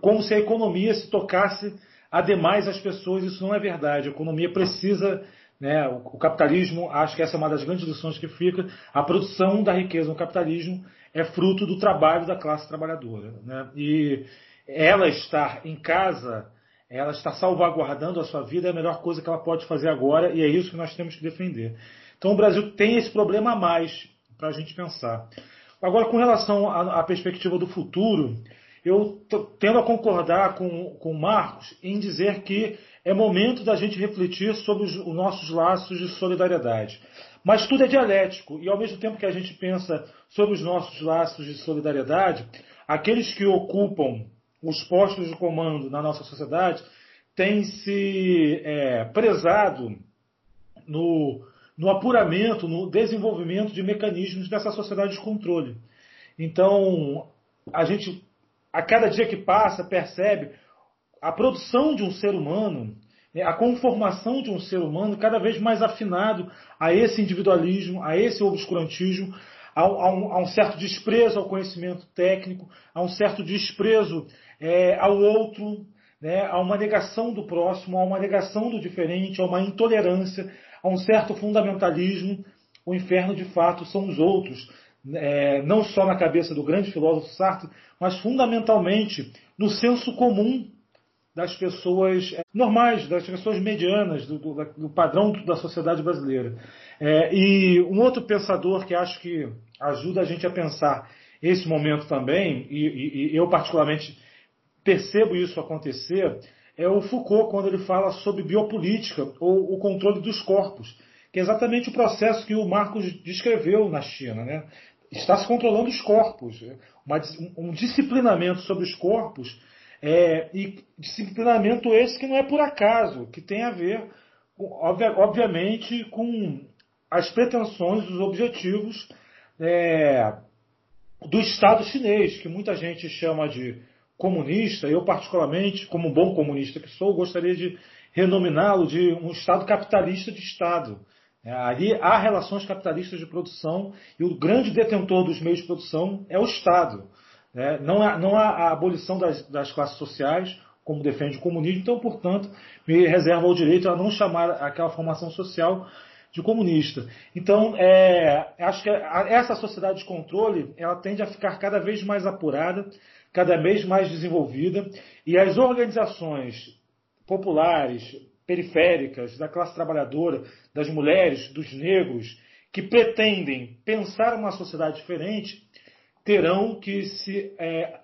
como se a economia se tocasse ademais as pessoas. Isso não é verdade. A economia precisa, né, o, capitalismo, acho que essa é uma das grandes lições que fica, a produção da riqueza no capitalismo é fruto do trabalho da classe trabalhadora. Né? E ela estar em casa, ela estar salvaguardando a sua vida é a melhor coisa que ela pode fazer agora e é isso que nós temos que defender. Então o Brasil tem esse problema a mais para a gente pensar. Agora, com relação à, perspectiva do futuro, eu tendo a concordar com, com o Marcos em dizer que é momento da gente refletir sobre os, os, nossos laços de solidariedade. Mas tudo é dialético, e ao mesmo tempo que a gente pensa sobre os nossos laços de solidariedade, aqueles que ocupam os postos de comando na nossa sociedade têm se é, prezado no, no apuramento, no desenvolvimento de mecanismos dessa sociedade de controle. Então, a gente, a cada dia que passa, percebe a produção de um ser humano, né, a conformação de um ser humano cada vez mais afinado a esse individualismo, a esse obscurantismo, a um, a um certo desprezo ao conhecimento técnico, a um certo desprezo é, ao outro, né, a uma negação do próximo, a uma negação do diferente, a uma intolerância, a um certo fundamentalismo. O inferno, de fato, são os outros, é, não só na cabeça do grande filósofo Sartre, mas fundamentalmente no senso comum das pessoas é, normais, das pessoas medianas, do, do, do padrão da sociedade brasileira. É, e um outro pensador que acho que ajuda a gente a pensar esse momento também, e, e, e eu particularmente percebo isso acontecer é o Foucault, quando ele fala sobre biopolítica, ou o controle dos corpos, que é exatamente o processo que o Marcos descreveu na China. Né? Está se controlando os corpos, uma, um disciplinamento sobre os corpos, é, e disciplinamento esse que não é por acaso, que tem a ver, obviamente, com as pretensões, os objetivos é, do Estado chinês, que muita gente chama de comunista, eu particularmente, como bom comunista que sou, gostaria de renominá-lo de um Estado capitalista de Estado. É, ali há relações capitalistas de produção e o grande detentor dos meios de produção é o Estado. É, não, há, não há a abolição das, das classes sociais, como defende o comunismo, então, portanto, me reserva o direito a não chamar aquela formação social de comunista. Então, é, acho que essa sociedade de controle ela tende a ficar cada vez mais apurada, cada vez mais desenvolvida, e as organizações populares, periféricas, da classe trabalhadora, das mulheres, dos negros, que pretendem pensar uma sociedade diferente, terão que se, é,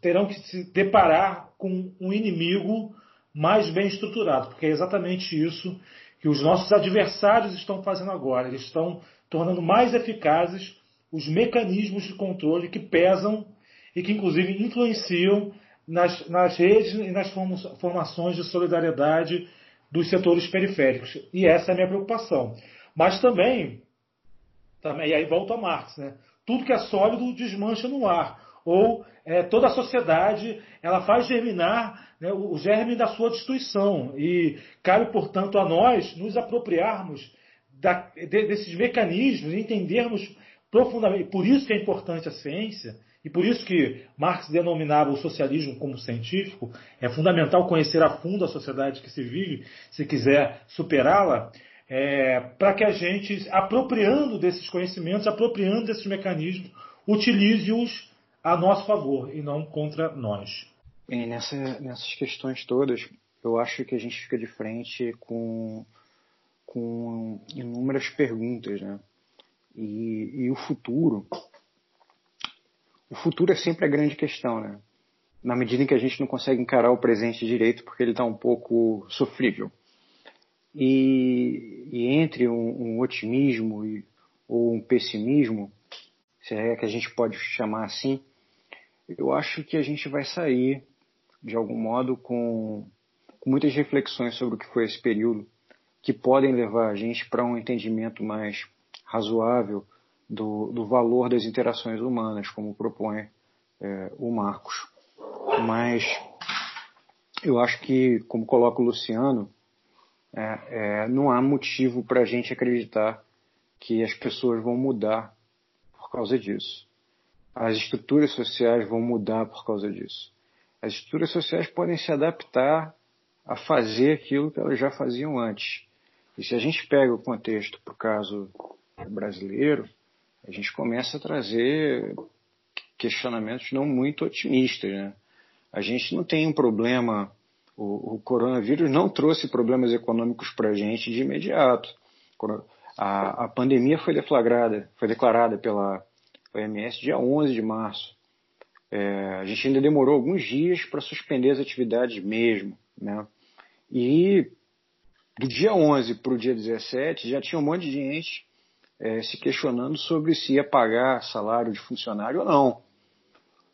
terão que se deparar com um inimigo mais bem estruturado, porque é exatamente isso que os nossos adversários estão fazendo agora. Eles estão tornando mais eficazes os mecanismos de controle que pesam e que, inclusive, influenciam nas, nas redes e nas formações de solidariedade dos setores periféricos. E essa é a minha preocupação. Mas também, também e aí volta a Marx, né? tudo que é sólido desmancha no ar. Ou é, toda a sociedade ela faz germinar né, o, germe da sua destruição. E cabe, portanto, a nós nos apropriarmos da, de, desses mecanismos, entendermos profundamente. Por isso que é importante a ciência e por isso que Marx denominava o socialismo como científico, é fundamental conhecer a fundo a sociedade que se vive, se quiser superá-la, é, para que a gente, apropriando desses conhecimentos, apropriando desses mecanismos, utilize-os a nosso favor e não contra nós. Bem, nessa, nessas questões todas, eu acho que a gente fica de frente com, com inúmeras perguntas, né? E, e o futuro, o futuro é sempre a grande questão, né? Na medida em que a gente não consegue encarar o presente direito porque ele está um pouco sofrível. E, e entre um, um otimismo e, ou um pessimismo, se é que a gente pode chamar assim, eu acho que a gente vai sair, de algum modo, com, com muitas reflexões sobre o que foi esse período, que podem levar a gente para um entendimento mais razoável do, do, valor das interações humanas, como propõe é, o Marcos. Mas eu acho que, como coloca o Luciano, é, é, não há motivo para a gente acreditar que as pessoas vão mudar por causa disso. As estruturas sociais vão mudar por causa disso. As estruturas sociais podem se adaptar a fazer aquilo que elas já faziam antes. E se a gente pega o contexto para o caso brasileiro, a gente começa a trazer questionamentos não muito otimistas. Né? A gente não tem um problema, o, o coronavírus não trouxe problemas econômicos para a gente de imediato. A, a pandemia foi deflagrada, foi declarada pela OMS dia 11 de março. É, a gente ainda demorou alguns dias para suspender as atividades mesmo. Né? E do dia 11 para o dia 17 já tinha um monte de gente é, se questionando sobre se ia pagar salário de funcionário ou não.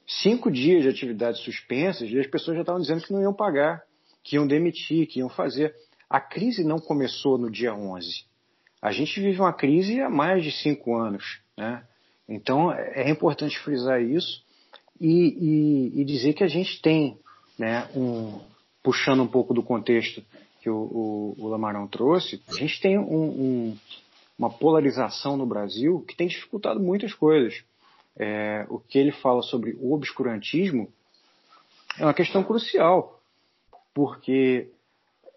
Cinco dias de atividades suspensas e as pessoas já estavam dizendo que não iam pagar, que iam demitir, que iam fazer. A crise não começou no dia 11. A gente vive uma crise há mais de cinco anos. Né? Então é importante frisar isso e, e, e dizer que a gente tem, né, um, puxando um pouco do contexto que o, o, o Lamarão trouxe, a gente tem um, um, uma polarização no Brasil que tem dificultado muitas coisas. É, o que ele fala sobre o obscurantismo é uma questão crucial, porque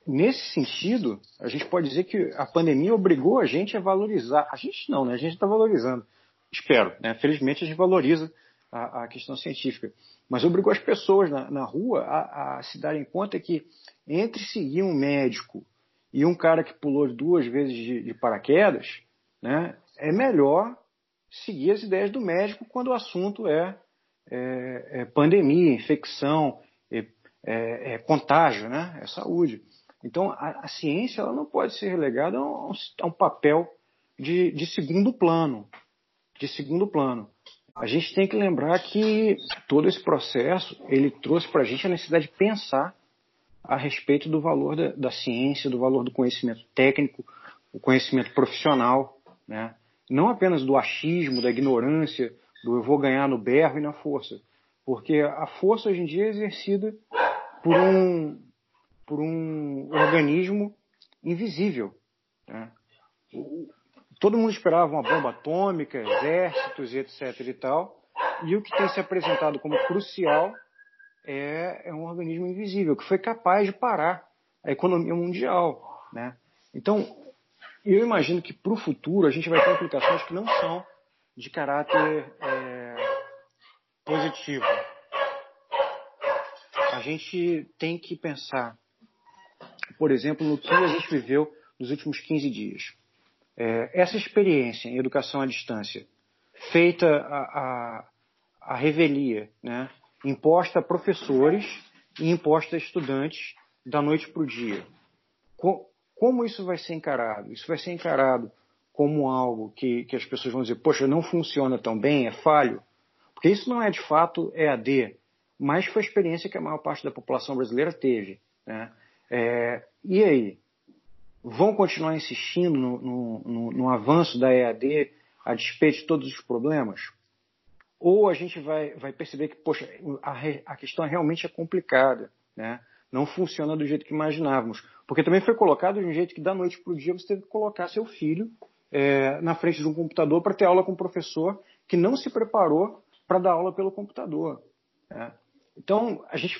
nesse sentido, a gente pode dizer que a pandemia obrigou a gente a valorizar. A gente não, né? A gente está valorizando. Espero, né? Felizmente a gente valoriza a, a, questão científica. Mas obrigou as pessoas na, na rua a, a, se darem conta que entre seguir um médico e um cara que pulou duas vezes de, de paraquedas, né, é melhor seguir as ideias do médico quando o assunto é, é, é pandemia, infecção, é, é, é, contágio, né, é saúde. Então, a, a, ciência ela não pode ser relegada a um, a um papel de, de, segundo plano. De segundo plano. A gente tem que lembrar que todo esse processo ele trouxe para a gente a necessidade de pensar a respeito do valor da, da, ciência, do valor do conhecimento técnico, o conhecimento profissional, né? não apenas do achismo, da ignorância, do eu vou ganhar no berro e na força. Porque a força hoje em dia é exercida por um, por um organismo invisível. Né? Todo mundo esperava uma bomba atômica, exércitos, etc. e tal. E o que tem se apresentado como crucial é, é um organismo invisível que foi capaz de parar a economia mundial. Né? Então, eu imagino que para o futuro a gente vai ter implicações que não são de caráter é, positivo. A gente tem que pensar, por exemplo, no que a gente viveu nos últimos 15 dias. É, essa experiência em educação à distância, feita a, a, a revelia, né, imposta a professores e imposta a estudantes da noite para o dia. Como isso vai ser encarado? Isso vai ser encarado como algo que, que as pessoas vão dizer, poxa, não funciona tão bem, é falho? Porque isso não é de fato EAD, mas foi a experiência que a maior parte da população brasileira teve. Né? É, e aí? Vão continuar insistindo no, no, no, no avanço da EAD a despeito de todos os problemas? Ou a gente vai, vai perceber que, poxa, a, a questão realmente é complicada, né? não funciona do jeito que imaginávamos. Porque também foi colocado de um jeito que da noite para o dia você teve que colocar seu filho é, na frente de um computador para ter aula com um professor que não se preparou para dar aula pelo computador. Né? Então, a gente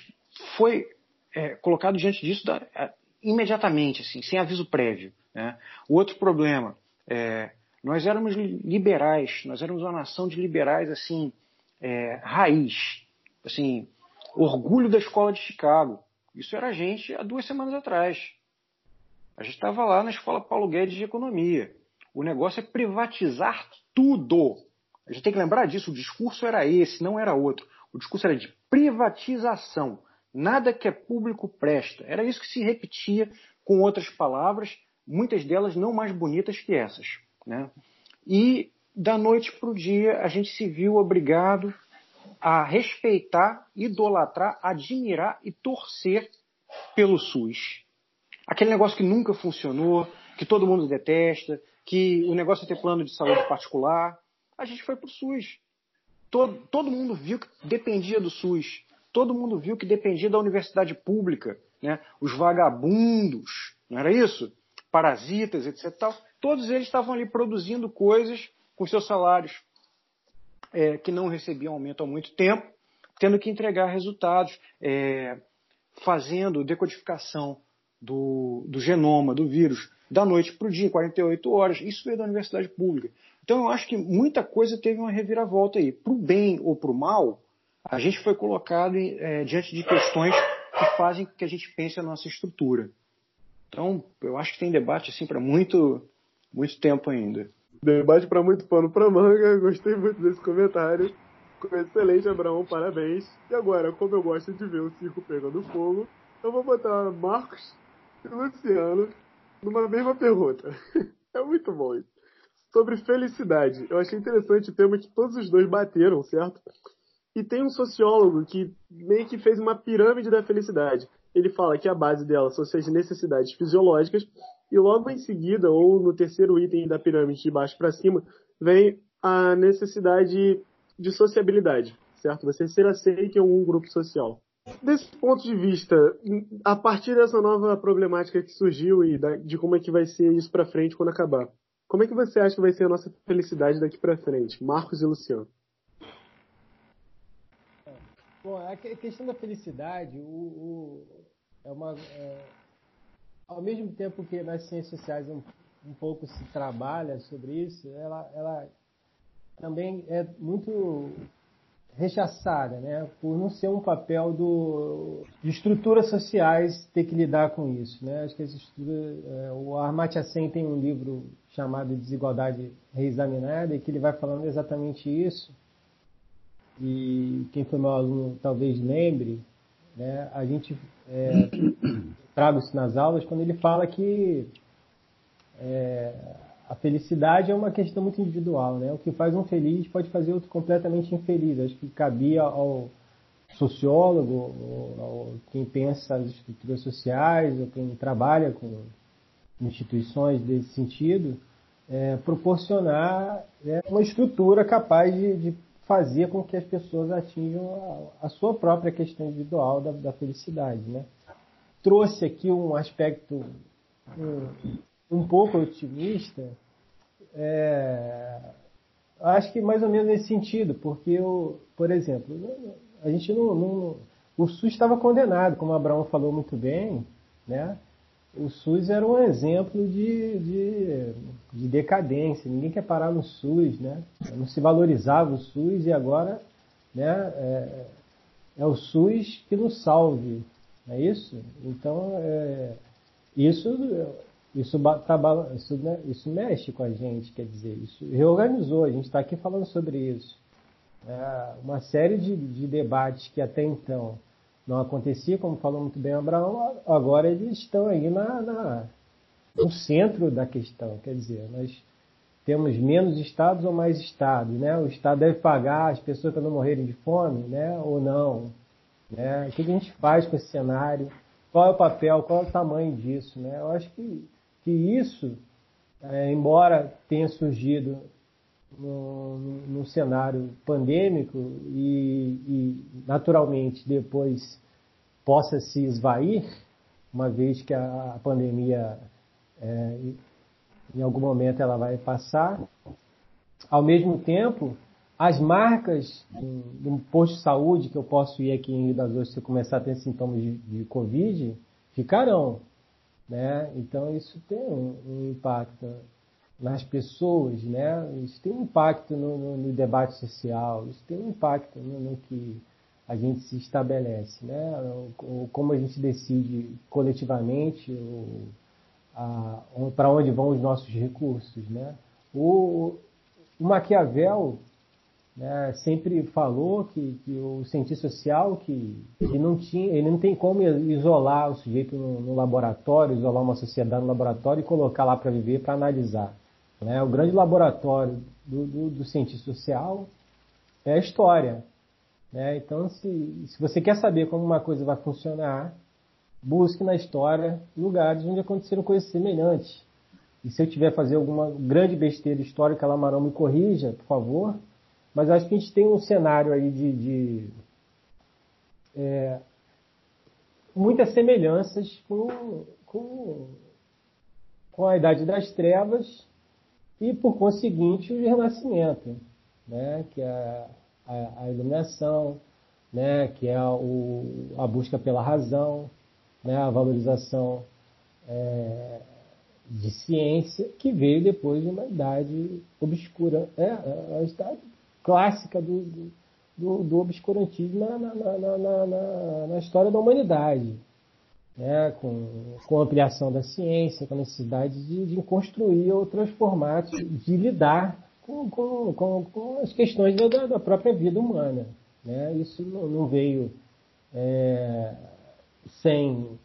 foi é, colocado diante disso da, é, imediatamente, assim, sem aviso prévio. Né? O outro problema, é, nós éramos liberais, nós éramos uma nação de liberais assim é, raiz, assim, orgulho da escola de Chicago. Isso era a gente há duas semanas atrás. A gente estava lá na escola Paulo Guedes de Economia. O negócio é privatizar tudo. A gente tem que lembrar disso. O discurso era esse, não era outro. O discurso era de privatização. Nada que é público presta. Era isso que se repetia com outras palavras, muitas delas não mais bonitas que essas. Né? E da noite para o dia a gente se viu obrigado a respeitar, idolatrar, admirar e torcer pelo SUS. Aquele negócio que nunca funcionou, que todo mundo detesta, que o negócio é ter plano de saúde particular. A gente foi para o SUS. Todo, todo mundo viu que dependia do SUS. Todo mundo viu que dependia da universidade pública. Né? Os vagabundos, não era isso? Parasitas, etc. Tal. Todos eles estavam ali produzindo coisas com seus salários é, que não recebiam aumento há muito tempo, tendo que entregar resultados, é, fazendo decodificação do, do genoma do vírus da noite para o dia, 48 horas. Isso veio da universidade pública. Então eu acho que muita coisa teve uma reviravolta aí. Para o bem ou para o mal, a gente foi colocado é, diante de questões que fazem que a gente pense a nossa estrutura. Então, eu acho que tem debate assim para muito, muito tempo ainda. Debate para muito pano para manga. Gostei muito desse comentário. Excelente, Abraão, parabéns. E agora, como eu gosto de ver o circo pegando fogo, eu vou botar Marcos e Luciano numa mesma pergunta. é muito bom isso. Sobre felicidade. Eu achei interessante o tema que todos os dois bateram, certo? E tem um sociólogo que meio que fez uma pirâmide da felicidade. Ele fala que a base dela são as necessidades fisiológicas e logo em seguida, ou no terceiro item da pirâmide de baixo para cima, vem a necessidade de sociabilidade, certo? Você ser aceito em algum grupo social. Desse ponto de vista, a partir dessa nova problemática que surgiu e de como é que vai ser isso para frente quando acabar, como é que você acha que vai ser a nossa felicidade daqui para frente, Marcos e Luciano? Bom, a questão da felicidade, o, o é uma é, ao mesmo tempo que nas ciências sociais um, um pouco se trabalha sobre isso, ela, ela também é muito rechaçada, né, por não ser um papel do, de estruturas sociais ter que lidar com isso, né. Acho que estruturas, é, o Amartya Sen tem um livro chamado Desigualdade Reexaminada e que ele vai falando exatamente isso. E quem foi meu aluno talvez lembre, né, a gente é, trago isso nas aulas quando ele fala que é, a felicidade é uma questão muito individual, né? O que faz um feliz pode fazer outro completamente infeliz. Acho que cabia ao sociólogo, ou quem pensa as estruturas sociais, ou quem trabalha com instituições desse sentido, é, proporcionar é, uma estrutura capaz de, de, fazer com que as pessoas atinjam a, a sua própria questão individual da, da felicidade, né? trouxe aqui um aspecto um, um pouco otimista, é, acho que mais ou menos nesse sentido, porque, eu, por exemplo, a gente não, não o SUS estava condenado, como Abraão falou muito bem, né? O SUS era um exemplo de, de, de, decadência. Ninguém quer parar no SUS, né? Não se valorizava o SUS e agora, né? É, é o SUS que nos salve. É isso? Então, é, isso, isso, tá, isso, né, isso mexe com a gente, quer dizer, isso reorganizou, a gente está aqui falando sobre isso. É, uma série de, de debates que até então não acontecia, como falou muito bem Abraão, agora eles estão aí na, na, no centro da questão. Quer dizer, nós temos menos estados ou mais estados, né? O estado deve pagar as pessoas para não morrerem de fome, né? Ou não? Né? O que a gente faz com esse cenário? Qual é o papel? Qual é o tamanho disso? Né? Eu acho que, que isso, é, embora tenha surgido no, no cenário pandêmico e, e, naturalmente depois possa se esvair, uma vez que a, a pandemia é, em algum momento ela vai passar. Ao mesmo tempo, as marcas de um posto de saúde que eu posso ir aqui em Rio das Ostras se eu começar a ter sintomas de, de Covid ficarão. Né? Então isso tem um, um impacto. Nas pessoas, né? Isso tem um impacto no, no, no debate social, isso tem um impacto no, no, que a gente se estabelece, né? O, como a gente decide coletivamente para onde vão os nossos recursos, né? O, o Maquiavel né, sempre falou que, que, o cientista social que, que, não tinha, ele não tem como isolar o sujeito no, no laboratório, isolar uma sociedade no laboratório e colocar lá para viver, para analisar. Né? O grande laboratório do, do, do, cientista social é a história. Né? Então, se, se você quer saber como uma coisa vai funcionar, busque na história lugares onde aconteceram coisas semelhantes. E se eu tiver fazer alguma grande besteira histórica, Lamarão me corrija, por favor. Mas acho que a gente tem um cenário aí de, de é, muitas semelhanças com, com, com a Idade das Trevas e, por conseguinte, o Renascimento, né? que é a, a iluminação, né? que é a, o, a busca pela razão, né? a valorização é, de ciência, que veio depois de uma idade obscura. É, a idade clássica do, do, do obscurantismo na, na, na, na, na história da humanidade né, com, com a ampliação da ciência, com a necessidade de, de construir outros formatos de lidar com, com, com, com as questões da, da, própria vida humana. Né? Isso não, não veio é, sem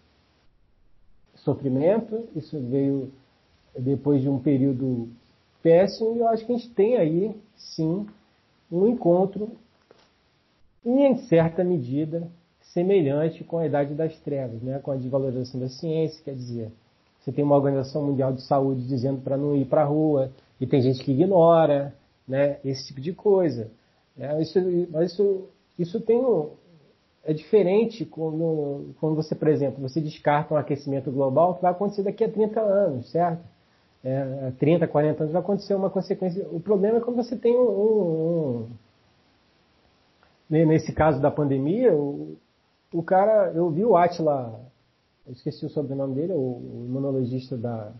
sofrimento, isso veio depois de um período péssimo, e eu acho que a gente tem aí, sim, um encontro, em certa medida, semelhante com a Idade das Trevas, né? com a desvalorização da ciência, quer dizer, você tem uma Organização Mundial de Saúde dizendo para não ir para a rua, e tem gente que ignora, né? esse tipo de coisa. Né? Isso, mas isso, isso tem um, é diferente quando, quando você, por exemplo, você descarta um aquecimento global que vai acontecer daqui a 30 anos, certo? É, 30, 40 anos vai acontecer uma consequência. O problema é quando você tem um, um, um nesse caso da pandemia, o, o cara, eu vi o Atila, eu esqueci o sobrenome dele, o, o imunologista da,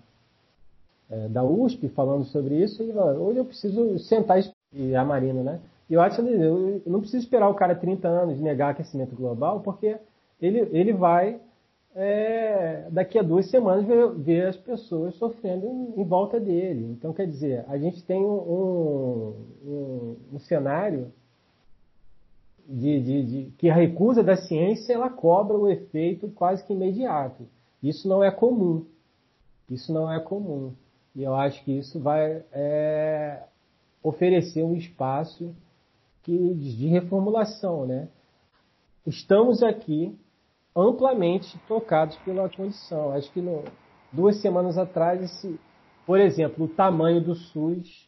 é, da USP, falando sobre isso, e hoje eu preciso sentar e a Marina, né? E o Atila eu não preciso esperar o cara 30 anos negar aquecimento global, porque ele, ele vai, é, daqui a duas semanas, ver, ver, as pessoas sofrendo em, em, volta dele. Então, quer dizer, a gente tem um, um, um cenário de, de, de, que a recusa da ciência ela cobra o efeito quase que imediato. Isso não é comum. Isso não é comum. E eu acho que isso vai é, oferecer um espaço que, de reformulação. Né? Estamos aqui amplamente tocados pela condição. Acho que no, duas semanas atrás, esse, por exemplo, o tamanho do SUS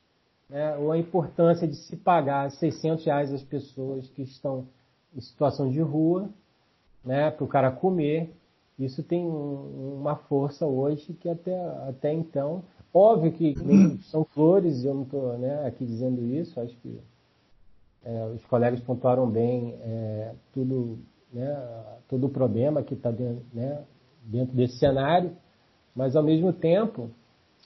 né, ou a importância de se pagar 600 reais às pessoas que estão em situação de rua, né, para o cara comer. Isso tem uma força hoje que até, até então, óbvio que são flores, eu não estou né, aqui dizendo isso, acho que é, os colegas pontuaram bem é, tudo, né, todo o problema que está dentro, né, dentro desse cenário, mas ao mesmo tempo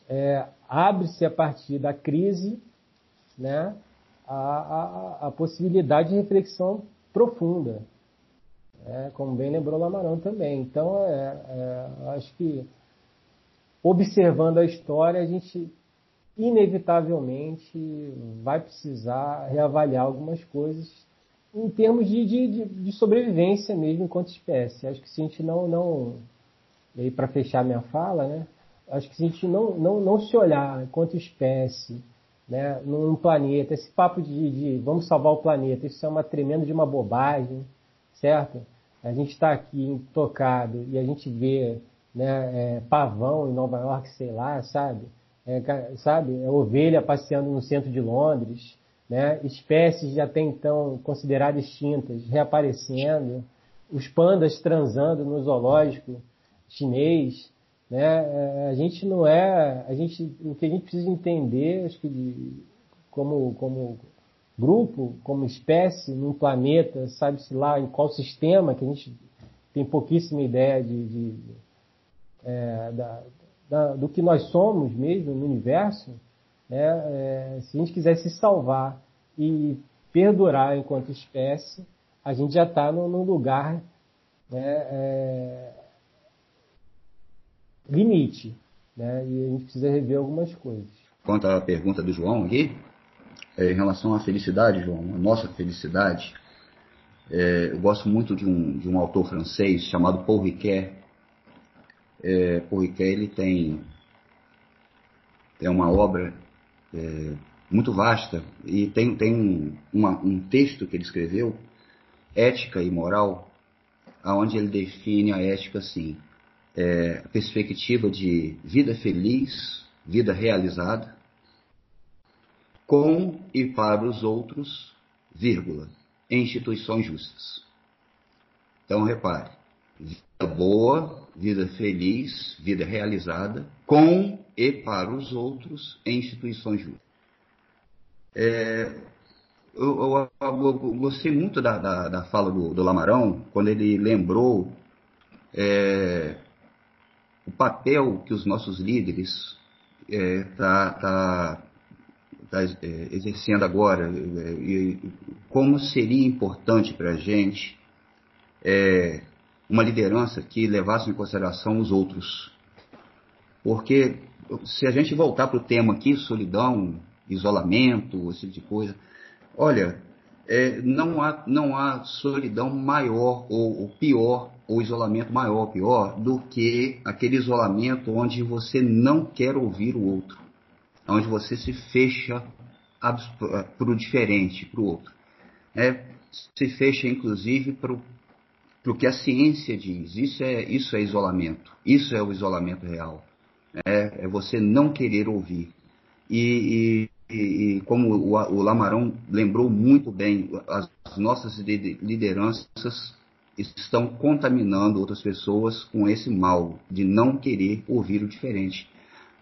é, abre-se a partir da crise né, a, a, a possibilidade de reflexão profunda, é, como bem lembrou Lamarão também. Então, é, é, acho que observando a história, a gente inevitavelmente vai precisar reavaliar algumas coisas em termos de, de, de sobrevivência mesmo enquanto espécie. Acho que se a gente não, não e aí para fechar minha fala, né, acho que se a gente não, não, não se olhar enquanto espécie né, num planeta. Esse papo de, de, vamos salvar o planeta, isso é uma tremenda de uma bobagem, certo? A gente está aqui tocado e a gente vê né, é, pavão em Nova York, sei lá, sabe? É, sabe? É ovelha passeando no centro de Londres, né? espécies já até então consideradas extintas reaparecendo, os pandas transando no zoológico chinês, né? É, a gente não é, a gente, o que a gente precisa entender, acho que de, como, como grupo, como espécie, num planeta, sabe-se lá em qual sistema, que a gente tem pouquíssima ideia de, de é, da, da, do que nós somos mesmo no universo, né, é, se a gente quiser se salvar e perdurar enquanto espécie, a gente já está num lugar né, é, limite. Né, e a gente precisa rever algumas coisas. Quanto à pergunta do João aqui, é, em relação à felicidade, João, a nossa felicidade, é, eu gosto muito de um, de um autor francês chamado Paul Ricoeur. É, Paul Ricoeur ele tem, tem uma obra é, muito vasta e tem, tem um, uma, um texto que ele escreveu, Ética e Moral, aonde ele define a ética assim, é, a perspectiva de vida feliz, vida realizada, com e para os outros, vírgula, instituições justas. Então, repare, vida boa, vida feliz, vida realizada, com e para os outros, instituições justas. É, eu, eu, eu, gostei muito da, da, da fala do, do, Lamarão, quando ele lembrou é, o papel que os nossos líderes estão é, tá, tá, tá, é, exercendo agora, é, e como seria importante para a gente é, uma liderança que levasse em consideração os outros. Porque se a gente voltar para o tema aqui, solidão, isolamento, esse tipo de coisa. Olha, é, não, há, não há solidão maior ou, ou pior, ou isolamento maior ou pior, do que aquele isolamento onde você não quer ouvir o outro, onde você se fecha para o diferente, para o outro. É, se fecha, inclusive, para o que a ciência diz. Isso é, isso é isolamento. Isso é o isolamento real. É, é você não querer ouvir. E, e, e como o, o, Lamarão lembrou muito bem, as nossas lideranças estão contaminando outras pessoas com esse mal de não querer ouvir o diferente.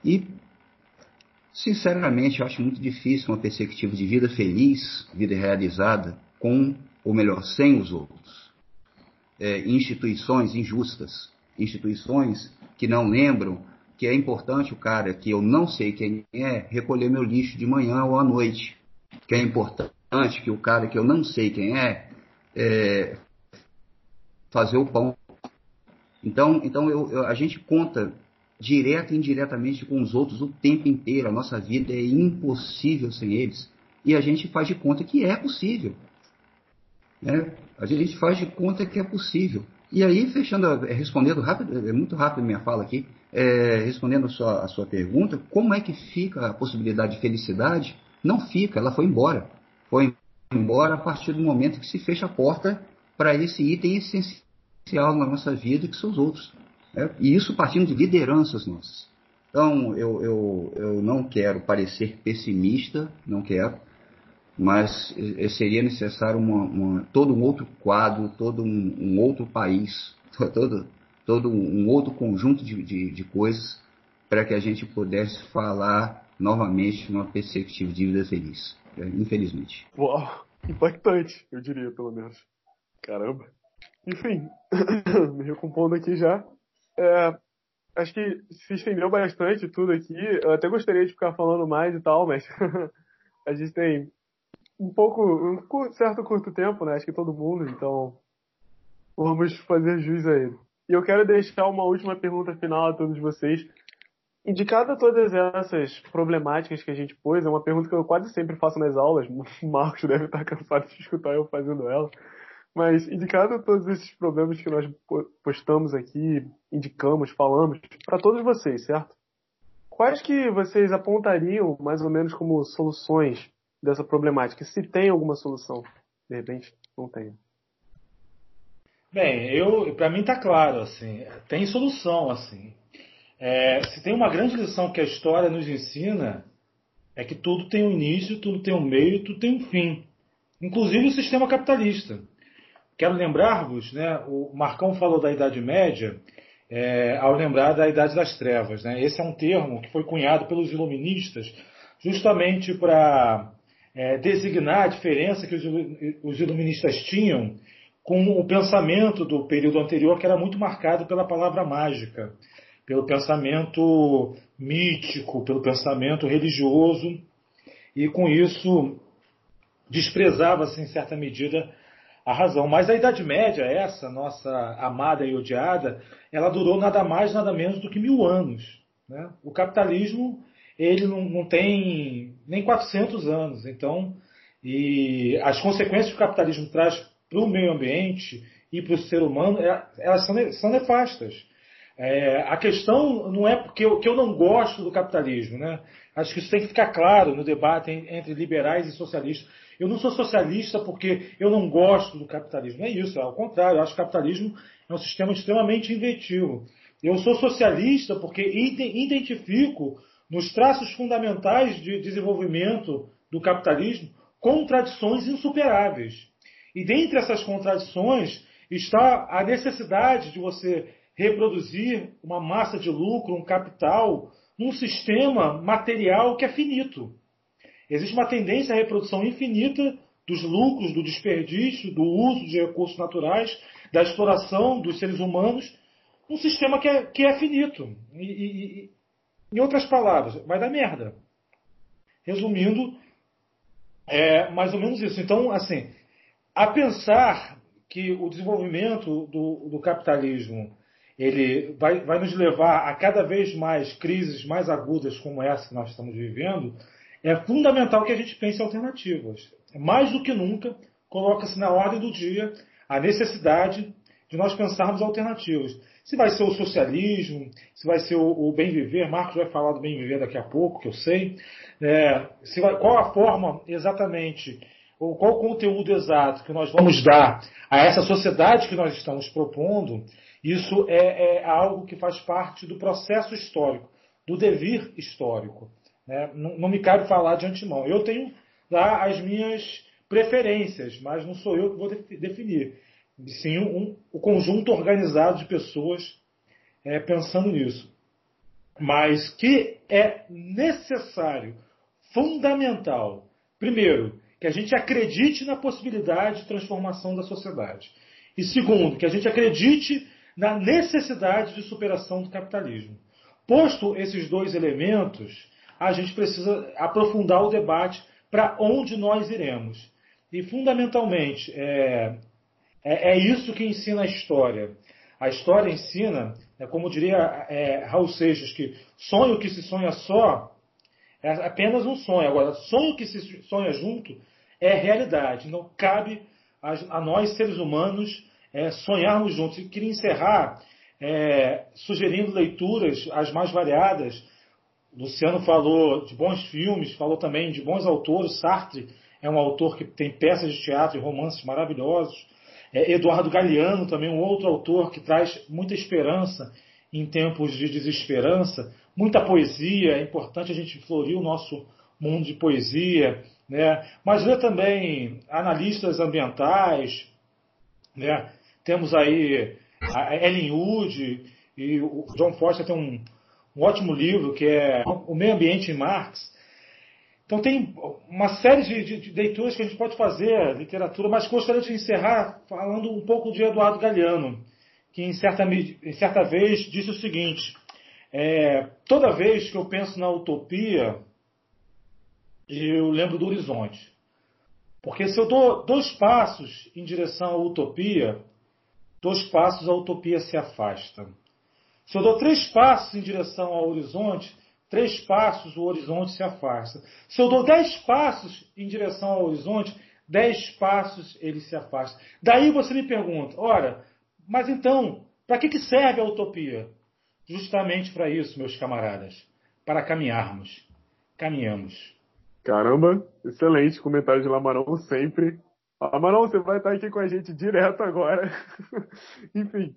E, sinceramente, eu acho muito difícil uma perspectiva de vida feliz, vida realizada, com, ou melhor, sem os outros. É, instituições injustas, instituições que não lembram que é importante o cara que eu não sei quem é recolher meu lixo de manhã ou à noite. Que é importante que o cara que eu não sei quem é, é fazer o pão. Então, então eu, eu, a gente conta direto e indiretamente com os outros o tempo inteiro. A nossa vida é impossível sem eles. E a gente faz de conta que é possível. Né? A gente faz de conta que é possível. E aí, fechando, respondendo rápido, é muito rápido minha fala aqui, é, respondendo a sua, a sua pergunta, como é que fica a possibilidade de felicidade? Não fica, ela foi embora. Foi embora a partir do momento que se fecha a porta para esse item essencial na nossa vida, que são os outros. Né? E isso partindo de lideranças nossas. Então, eu, eu, eu não quero parecer pessimista, não quero, mas seria necessário uma, uma, todo um outro quadro, todo um, um outro país, todo, todo um outro conjunto de, de, de coisas para que a gente pudesse falar novamente numa perspectiva de vida feliz. É, infelizmente. Uau, impactante, eu diria, pelo menos. Caramba. Enfim, me recompondo aqui já. É, acho que se estendeu bastante tudo aqui. Eu até gostaria de ficar falando mais e tal, mas a gente tem um pouco, um certo curto tempo, né? Acho que todo mundo, então vamos fazer jus a ele. E eu quero deixar uma última pergunta final a todos vocês. Indicada todas essas problemáticas que a gente pôs, é uma pergunta que eu quase sempre faço nas aulas, o Marcos deve estar cansado de escutar eu fazendo ela. Mas indicado todos esses problemas que nós postamos aqui, indicamos, falamos, para todos vocês, certo? Quais que vocês apontariam mais ou menos como soluções dessa problemática? Se tem alguma solução? De repente, não tem. Bem, eu para mim está claro assim, tem solução assim. É, se tem uma grande lição que a história nos ensina é que tudo tem um início, tudo tem um meio, tudo tem um fim, inclusive o sistema capitalista. Quero lembrar-vos, né, o Marcão falou da Idade Média, é, ao lembrar da Idade das Trevas. Né? Esse é um termo que foi cunhado pelos iluministas justamente para é, designar a diferença que os, os iluministas tinham com o pensamento do período anterior, que era muito marcado pela palavra mágica, pelo pensamento mítico, pelo pensamento religioso, e com isso desprezava-se, em certa medida, a razão. Mas a Idade Média, essa nossa amada e odiada, ela durou nada mais, nada menos do que mil anos. Né? O capitalismo ele não, não tem nem 400 anos. Então, e as consequências que o capitalismo traz para o meio ambiente e para o ser humano, é, elas são, são nefastas. É, a questão não é porque eu, que eu não gosto do capitalismo, né? Acho que isso tem que ficar claro no debate entre liberais e socialistas. Eu não sou socialista porque eu não gosto do capitalismo. Não é isso, é ao contrário. Eu acho que o capitalismo é um sistema extremamente inventivo. Eu sou socialista porque identifico nos traços fundamentais de desenvolvimento do capitalismo contradições insuperáveis. E dentre essas contradições está a necessidade de você reproduzir uma massa de lucro, um capital, num sistema material que é finito. Existe uma tendência à reprodução infinita dos lucros, do desperdício, do uso de recursos naturais, da exploração dos seres humanos, um sistema que é, que é finito. E, e, e, em outras palavras, vai dar merda. Resumindo, é mais ou menos isso. Então, assim, a pensar que o desenvolvimento do, do capitalismo ele vai, vai nos levar a cada vez mais crises mais agudas como essa que nós estamos vivendo, é fundamental que a gente pense em alternativas. Mais do que nunca, coloca-se na ordem do dia a necessidade de nós pensarmos alternativas. Se vai ser o socialismo, se vai ser o, bem viver, Marcos vai falar do bem viver daqui a pouco, que eu sei. É, vai, qual a forma exatamente, ou qual o conteúdo exato que nós vamos dar a essa sociedade que nós estamos propondo, isso é, é algo que faz parte do processo histórico, do devir histórico. Né? Não, não, me cabe falar de antemão. Eu tenho lá as minhas preferências, mas não sou eu que vou definir. Sim, um, o um conjunto organizado de pessoas é, pensando nisso. Mas que é necessário, fundamental, primeiro, que a gente acredite na possibilidade de transformação da sociedade. E segundo, que a gente acredite na necessidade de superação do capitalismo. Posto esses dois elementos, a gente precisa aprofundar o debate para onde nós iremos. E, fundamentalmente, é, é, é, isso que ensina a história. A história ensina, é, como diria é, Raul Seixas, que sonho que se sonha só é apenas um sonho. Agora, sonho que se sonha junto é realidade. Não cabe a, a nós, seres humanos, é, sonharmos juntos. E queria encerrar é, sugerindo leituras as mais variadas Luciano falou de bons filmes, falou também de bons autores. Sartre é um autor que tem peças de teatro e romances maravilhosos. É Eduardo Galeano, também um outro autor que traz muita esperança em tempos de desesperança. Muita poesia, é importante a gente florir o nosso mundo de poesia. Né? Mas ver também analistas ambientais. Né? Temos aí a Ellen Wood e o John Foster tem um um ótimo livro que é O Meio Ambiente em Marx. Então tem uma série de, de, de, leituras que a gente pode fazer, literatura, mas gostaria de encerrar falando um pouco de Eduardo Galeano, que em certa, em certa vez disse o seguinte, é, toda vez que eu penso na utopia, eu lembro do horizonte. Porque se eu dou dois passos em direção à utopia, dois passos a utopia se afasta. Se eu dou três passos em direção ao horizonte, três passos o horizonte se afasta. Se eu dou dez passos em direção ao horizonte, dez passos ele se afasta. Daí você me pergunta, ora, mas então, para que, que serve a utopia? Justamente para isso, meus camaradas, para caminharmos. Caminhamos. Caramba, excelente comentário de Lamarão sempre. Lamarão, você vai estar aqui com a gente direto agora. Enfim,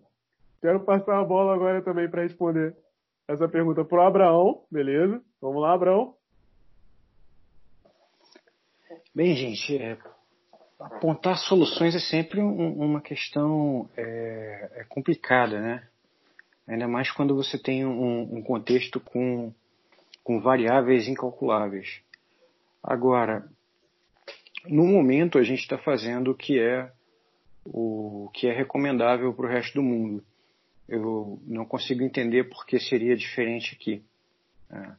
Quero passar a bola agora também para responder essa pergunta para o Abraão, beleza? Vamos lá, Abraão. Bem, gente, é, apontar soluções é sempre um, uma questão é, é, complicada, né? Ainda mais quando você tem um, um contexto com, com variáveis incalculáveis. Agora, no momento a gente está fazendo o que é o que é recomendável para o resto do mundo eu não consigo entender por que seria diferente aqui. Né?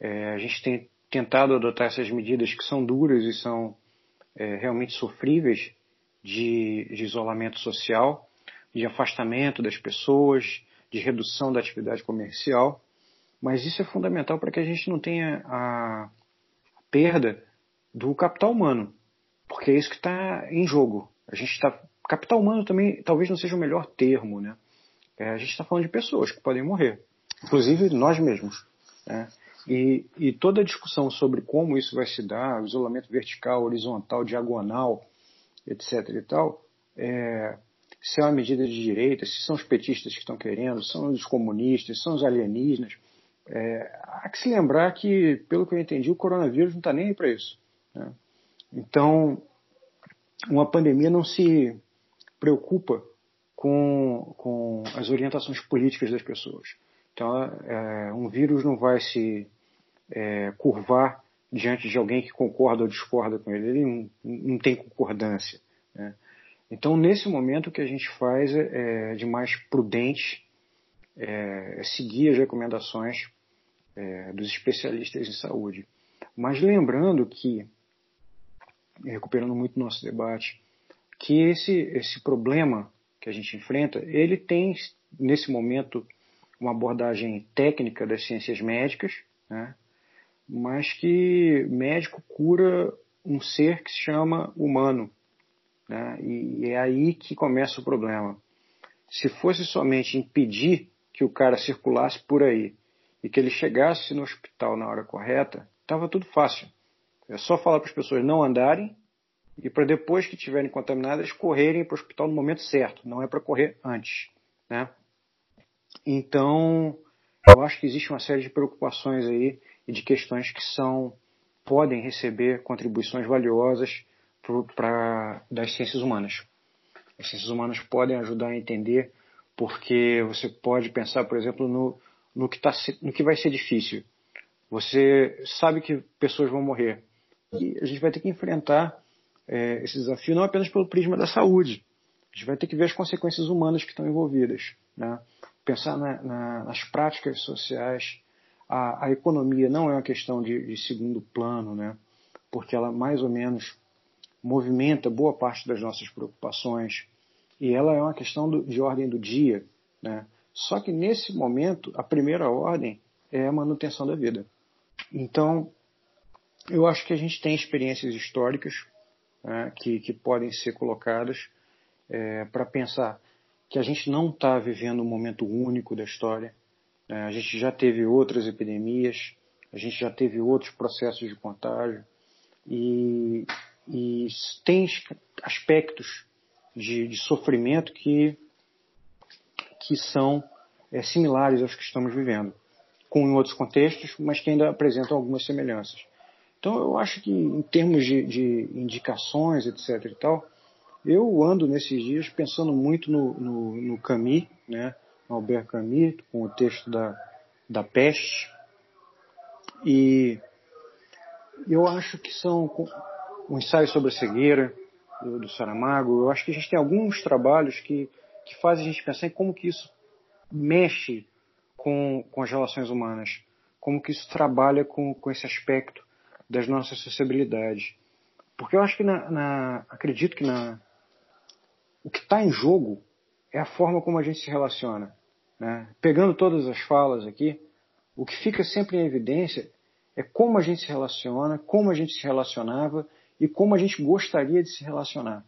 É, a gente tem tentado adotar essas medidas que são duras e são é, realmente sofríveis de, de isolamento social, de afastamento das pessoas, de redução da atividade comercial, mas isso é fundamental para que a gente não tenha a perda do capital humano, porque é isso que está em jogo. A gente está capital humano também talvez não seja o melhor termo, né? É, a gente está falando de pessoas que podem morrer, inclusive nós mesmos. Né? E, e, toda a discussão sobre como isso vai se dar, isolamento vertical, horizontal, diagonal, etc. e tal, é, se é uma medida de direita, se são os petistas que estão querendo, são os comunistas, são os alienígenas. É, há que se lembrar que, pelo que eu entendi, o coronavírus não está nem aí para isso. Né? Então, uma pandemia não se preocupa com, com as orientações políticas das pessoas. Então, é, um vírus não vai se é, curvar diante de alguém que concorda ou discorda com ele. Ele não, não tem concordância. Né? Então, nesse momento, o que a gente faz é, é de mais prudente é, é seguir as recomendações é, dos especialistas em saúde. Mas lembrando que, recuperando muito nosso debate, que esse, esse problema que a gente enfrenta, ele tem, nesse momento, uma abordagem técnica das ciências médicas, né? mas que médico cura um ser que se chama humano. Né? E é aí que começa o problema. Se fosse somente impedir que o cara circulasse por aí e que ele chegasse no hospital na hora correta, estava tudo fácil. É só falar para as pessoas não andarem e para depois que estiverem contaminadas correrem para o hospital no momento certo, não é para correr antes, né? Então, eu acho que existe uma série de preocupações aí e de questões que são podem receber contribuições valiosas para das ciências humanas. As ciências humanas podem ajudar a entender porque você pode pensar, por exemplo, no, no, que, tá, no que vai ser difícil. Você sabe que pessoas vão morrer. E a gente vai ter que enfrentar é, esse desafio não apenas pelo prisma da saúde. A gente vai ter que ver as consequências humanas que estão envolvidas. Né? Pensar na, na, nas práticas sociais. A, a, economia não é uma questão de, de segundo plano, né? porque ela mais ou menos movimenta boa parte das nossas preocupações e ela é uma questão do, de ordem do dia. Né? Só que nesse momento, a primeira ordem é a manutenção da vida. Então, eu acho que a gente tem experiências históricas né, que, que, podem ser colocadas é, para pensar que a gente não está vivendo um momento único da história. Né? A gente já teve outras epidemias, a gente já teve outros processos de contágio e, e tem aspectos de, de sofrimento que, que são é, similares aos que estamos vivendo, com em outros contextos, mas que ainda apresentam algumas semelhanças. Então eu acho que em termos de, de indicações, etc. e tal, eu ando nesses dias pensando muito no, no, no Camus, né, Albert Camus, com o texto da, da peste, e eu acho que são um ensaio sobre a cegueira do, do Saramago, eu acho que a gente tem alguns trabalhos que, que fazem a gente pensar em como que isso mexe com, com as relações humanas, como que isso trabalha com, com esse aspecto das nossas sociabilidades. Porque eu acho que, na, na acredito que na, o que está em jogo é a forma como a gente se relaciona. Né? Pegando todas as falas aqui, o que fica sempre em evidência é como a gente se relaciona, como a gente se relacionava e como a gente gostaria de se relacionar.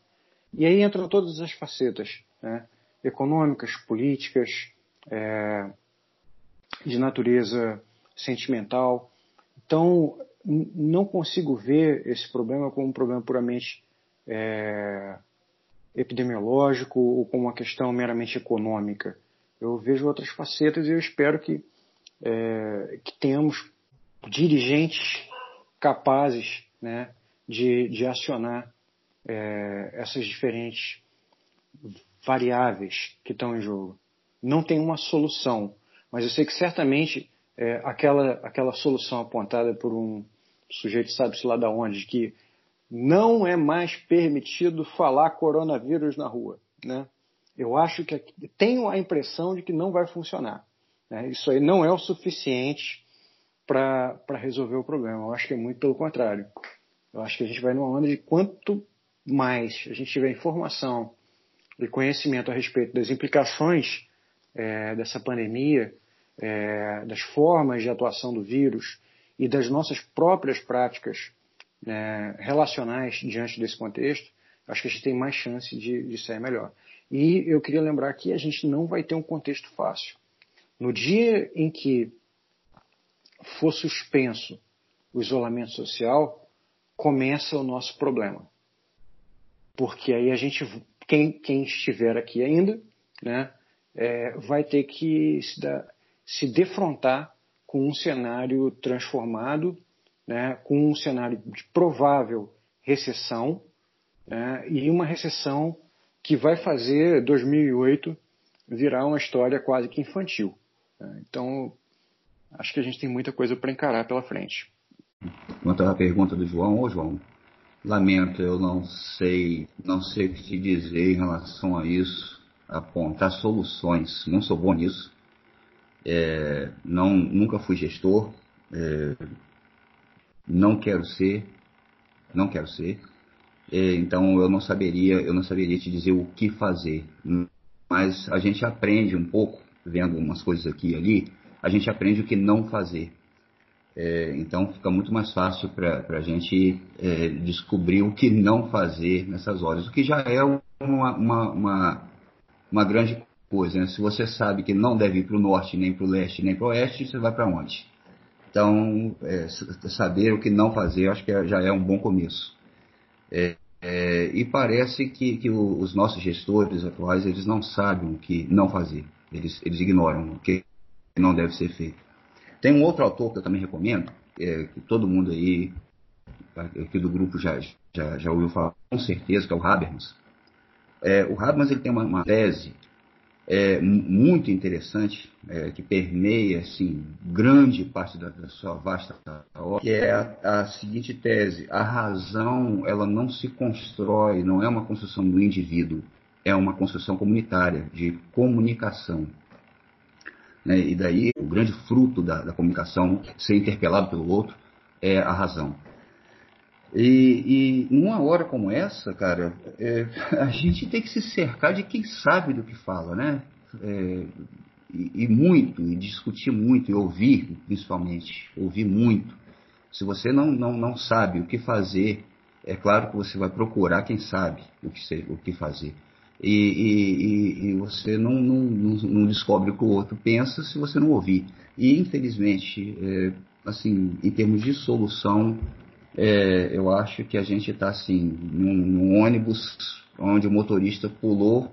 E aí entram todas as facetas, né? econômicas, políticas, é, de natureza sentimental. Então, não consigo ver esse problema como um problema puramente é, epidemiológico ou como uma questão meramente econômica. Eu vejo outras facetas e eu espero que, é, que tenhamos dirigentes capazes né, de, de acionar é, essas diferentes variáveis que estão em jogo. Não tem uma solução, mas eu sei que certamente é, aquela, aquela solução apontada por um sujeito sabe-se lá da onde, de que não é mais permitido falar coronavírus na rua. Né? Eu acho que tenho a impressão de que não vai funcionar. Né? Isso aí não é o suficiente para resolver o problema. Eu acho que é muito pelo contrário. Eu acho que a gente vai numa onda de quanto mais a gente tiver informação e conhecimento a respeito das implicações é, dessa pandemia, é, das formas de atuação do vírus e das nossas próprias práticas é, relacionais diante desse contexto, acho que a gente tem mais chance de, de sair melhor. E eu queria lembrar que a gente não vai ter um contexto fácil. No dia em que for suspenso o isolamento social, começa o nosso problema. Porque aí a gente, quem, quem estiver aqui ainda, né, é, vai ter que se, dar, se defrontar com um cenário transformado, né, com um cenário de provável recessão, né, e uma recessão que vai fazer 2008 virar uma história quase que infantil. Né? Então, acho que a gente tem muita coisa para encarar pela frente. Quanto à pergunta do João, ô João, lamento, eu não sei, não sei o que te dizer em relação a isso, apontar soluções, não sou bom nisso, é, não, nunca fui gestor, é, não quero ser, não quero ser, é, então eu não saberia, eu não saberia te dizer o que fazer. Mas a gente aprende um pouco, vendo umas coisas aqui e ali, a gente aprende o que não fazer. É, então fica muito mais fácil para a gente é, descobrir o que não fazer nessas horas, o que já é uma, uma, uma, uma grande Né? Se você sabe que não deve ir para o norte, nem para o leste, nem para o oeste, você vai para onde? Então, é, saber o que não fazer, acho que é, já é um bom começo. É, é, e parece que, que, os nossos gestores atuais eles não sabem o que não fazer, eles, eles ignoram o que não deve ser feito. Tem um outro autor que eu também recomendo, é, que todo mundo aí aqui do grupo já, já, já ouviu falar com certeza, que é o Habermas. É, o Habermas ele tem uma, uma tese é, muito interessante, é, que permeia assim, grande parte da, da sua vasta obra, que é a, a, seguinte tese: a razão ela não se constrói, não é uma construção do indivíduo, é uma construção comunitária, de comunicação. Né? E daí o grande fruto da, da comunicação, ser interpelado pelo outro, é a razão. E, e numa hora como essa, cara, é, a gente tem que se cercar de quem sabe do que fala, né? É, e, e, muito, e discutir muito, e ouvir, principalmente, ouvir muito. Se você não, não, não sabe o que fazer, é claro que você vai procurar quem sabe o que, ser, o que fazer. E, e, e, você não, não, não, descobre o que o outro pensa se você não ouvir. E, infelizmente, é, assim, em termos de solução, é, eu acho que a gente está assim, num, num, ônibus onde o motorista pulou,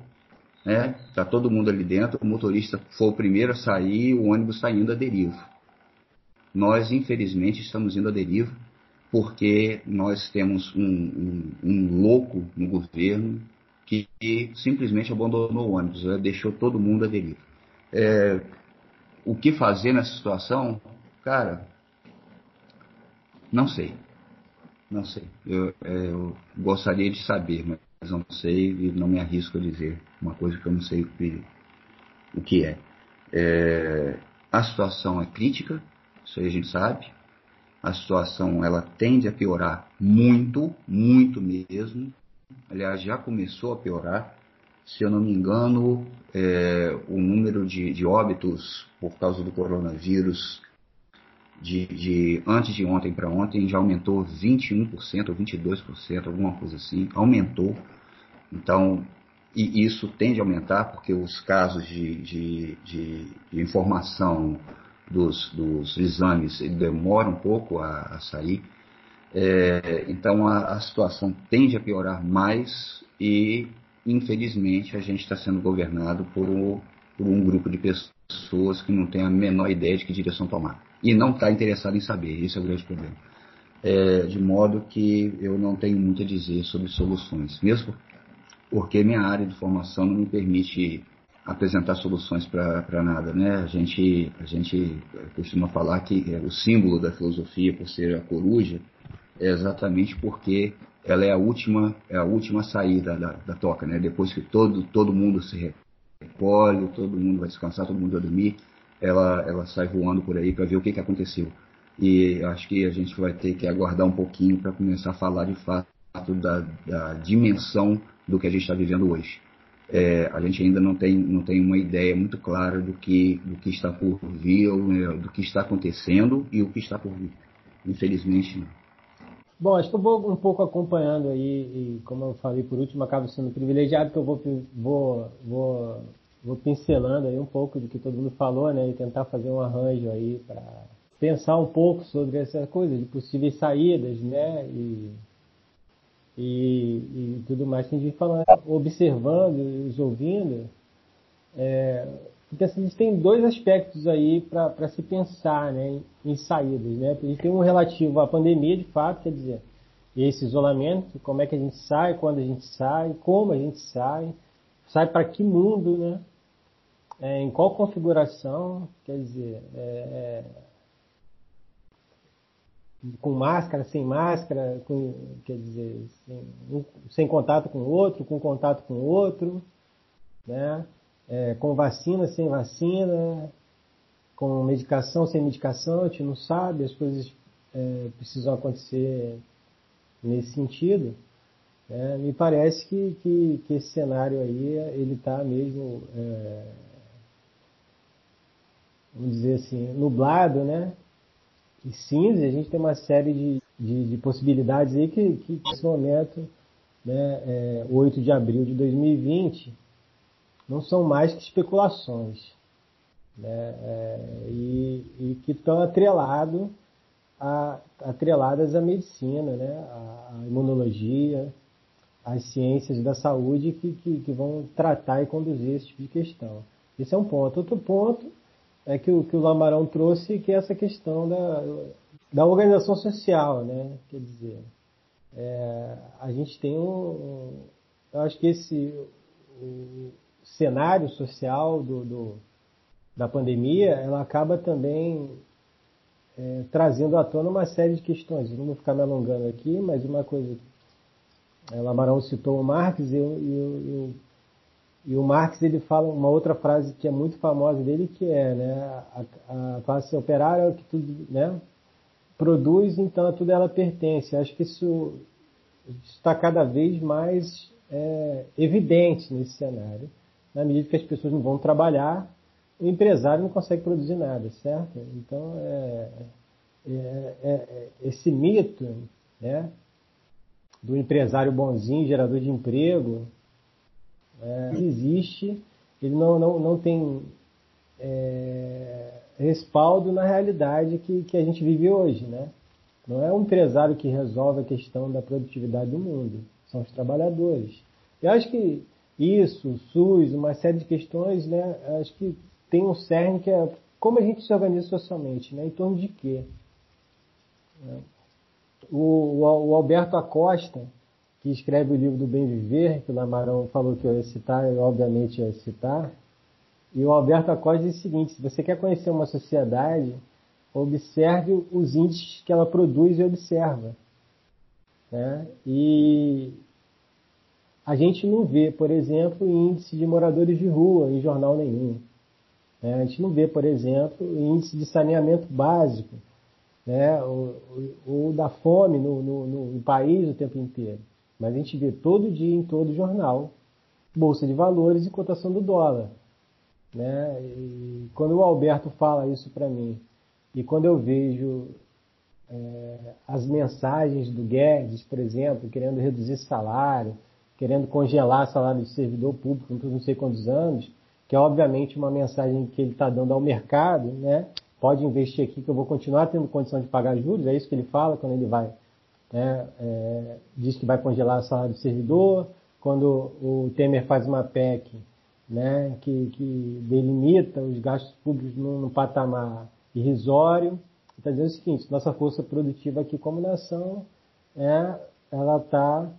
né? Tá todo mundo ali dentro, o motorista foi o primeiro a sair, o ônibus está indo a deriva. Nós, infelizmente, estamos indo a deriva porque nós temos um, um, um louco no governo que, que, simplesmente abandonou o ônibus, né? deixou todo mundo a deriva. É, o que fazer nessa situação? Cara, não sei. Não sei. Eu, é, eu, gostaria de saber, mas não sei e não me arrisco a dizer uma coisa que eu não sei o que, o que é. é. A situação é crítica, isso aí a gente sabe. A situação ela tende a piorar muito, muito mesmo. Aliás, já começou a piorar. Se eu não me engano, é, o número de, de óbitos por causa do coronavírus de, de antes de ontem para ontem já aumentou 21% ou 22%, alguma coisa assim, aumentou. Então, e isso tende a aumentar porque os casos de, de, de, de informação dos, dos, exames demoram um pouco a, a sair. É, então a, a, situação tende a piorar mais e, infelizmente, a gente está sendo governado por, por um grupo de pessoas que não tem a menor ideia de que direção tomar e não está interessado em saber. Esse é o grande problema. É, de modo que eu não tenho muito a dizer sobre soluções, mesmo porque minha área de formação não me permite apresentar soluções para nada. Né? A, gente, a gente costuma falar que é, o símbolo da filosofia, por ser a coruja, é exatamente porque ela é a última, é a última saída da, da toca, né? Depois que todo, todo mundo se recolhe, todo mundo vai descansar, todo mundo vai dormir, ela, ela sai voando por aí para ver o que, que aconteceu. E acho que a gente vai ter que aguardar um pouquinho para começar a falar de fato da, da dimensão do que a gente está vivendo hoje. É, a gente ainda não tem, não tem uma ideia muito clara do que, do que está por vir, né, do que está acontecendo e o que está por vir. Infelizmente, não. Bom, acho que eu vou um pouco acompanhando aí, e como eu falei por último, acabo sendo privilegiado, que eu vou, vou, vou, vou pincelando aí um pouco do que todo mundo falou, né, e tentar fazer um arranjo aí para pensar um pouco sobre essa coisa de possíveis saídas, né, e, e, e tudo mais que a gente falando, observando e os ouvindo, é, porque assim, a gente tem dois aspectos aí para se pensar né, em, em saídas. Né? A gente tem um relativo à pandemia, de fato, quer dizer, esse isolamento, como é que a gente sai, quando a gente sai, como a gente sai, sai para que mundo, né? É, em qual configuração, quer dizer, é, com máscara, sem máscara, com, quer dizer, sem, sem contato com o outro, com contato com o outro, né? é, com vacina, sem vacina, com medicação, sem medicação, a gente não sabe, as coisas é, precisam acontecer nesse sentido. É, me parece que, que, que, esse cenário aí, ele está mesmo, é, vamos dizer assim, nublado, né? E cinza, a gente tem uma série de, de, de possibilidades aí que, que nesse momento, né, é, 8 de abril de 2020, não são mais que especulações. Né? É, e, e, que estão atrelado a, atreladas à medicina, né? à, imunologia, às ciências da saúde que, que, que, vão tratar e conduzir esse tipo de questão. Esse é um ponto. Outro ponto é que o que o Lamarão trouxe, que é essa questão da, da organização social, né? Quer dizer, é, a gente tem um, eu acho que esse cenário social do, do, da pandemia, ela acaba também é, trazendo à tona uma série de questões. não vou ficar me alongando aqui, mas uma coisa. É, Lamarão citou o Marx e, e, e, o Marx ele fala uma outra frase que é muito famosa dele, que é né, a, a classe operária é que tudo né, produz, então a tudo ela pertence. Acho que isso está cada vez mais é, evidente nesse cenário na medida que as pessoas não vão trabalhar, o empresário não consegue produzir nada, certo? Então, é, é, é, é esse mito né, do empresário bonzinho, gerador de emprego, é, existe, ele não, não, não tem é, respaldo na realidade que, que a gente vive hoje, né? Não é o empresário que resolve a questão da produtividade do mundo, são os trabalhadores. Eu acho que isso, SUS, uma série de questões, né? Acho que tem um cerne que é como a gente se organiza socialmente, né? Em torno de quê? Né? O, o, Alberto Acosta, que escreve o livro do Bem Viver, que o Lamarão falou que eu ia citar, eu obviamente ia citar, e o Alberto Acosta diz o seguinte, se você quer conhecer uma sociedade, observe os índices que ela produz e observa. Né? E a gente não vê, por exemplo, índice de moradores de rua em jornal nenhum. Né? A gente não vê, por exemplo, índice de saneamento básico, né? ou, ou da fome no, no, no, país o tempo inteiro. Mas a gente vê todo dia em todo jornal bolsa de valores e cotação do dólar. Né? E quando o Alberto fala isso para mim, e quando eu vejo é, as mensagens do Guedes, por exemplo, querendo reduzir salário, querendo congelar salário de servidor público por não sei quantos anos, que é obviamente uma mensagem que ele está dando ao mercado, né? Pode investir aqui que eu vou continuar tendo condição de pagar juros, é isso que ele fala quando ele vai, né? É, diz que vai congelar salário de servidor, quando o Temer faz uma PEC, né? Que, que delimita os gastos públicos num, num patamar irrisório, está dizendo o seguinte: nossa força produtiva aqui como nação, é, ela está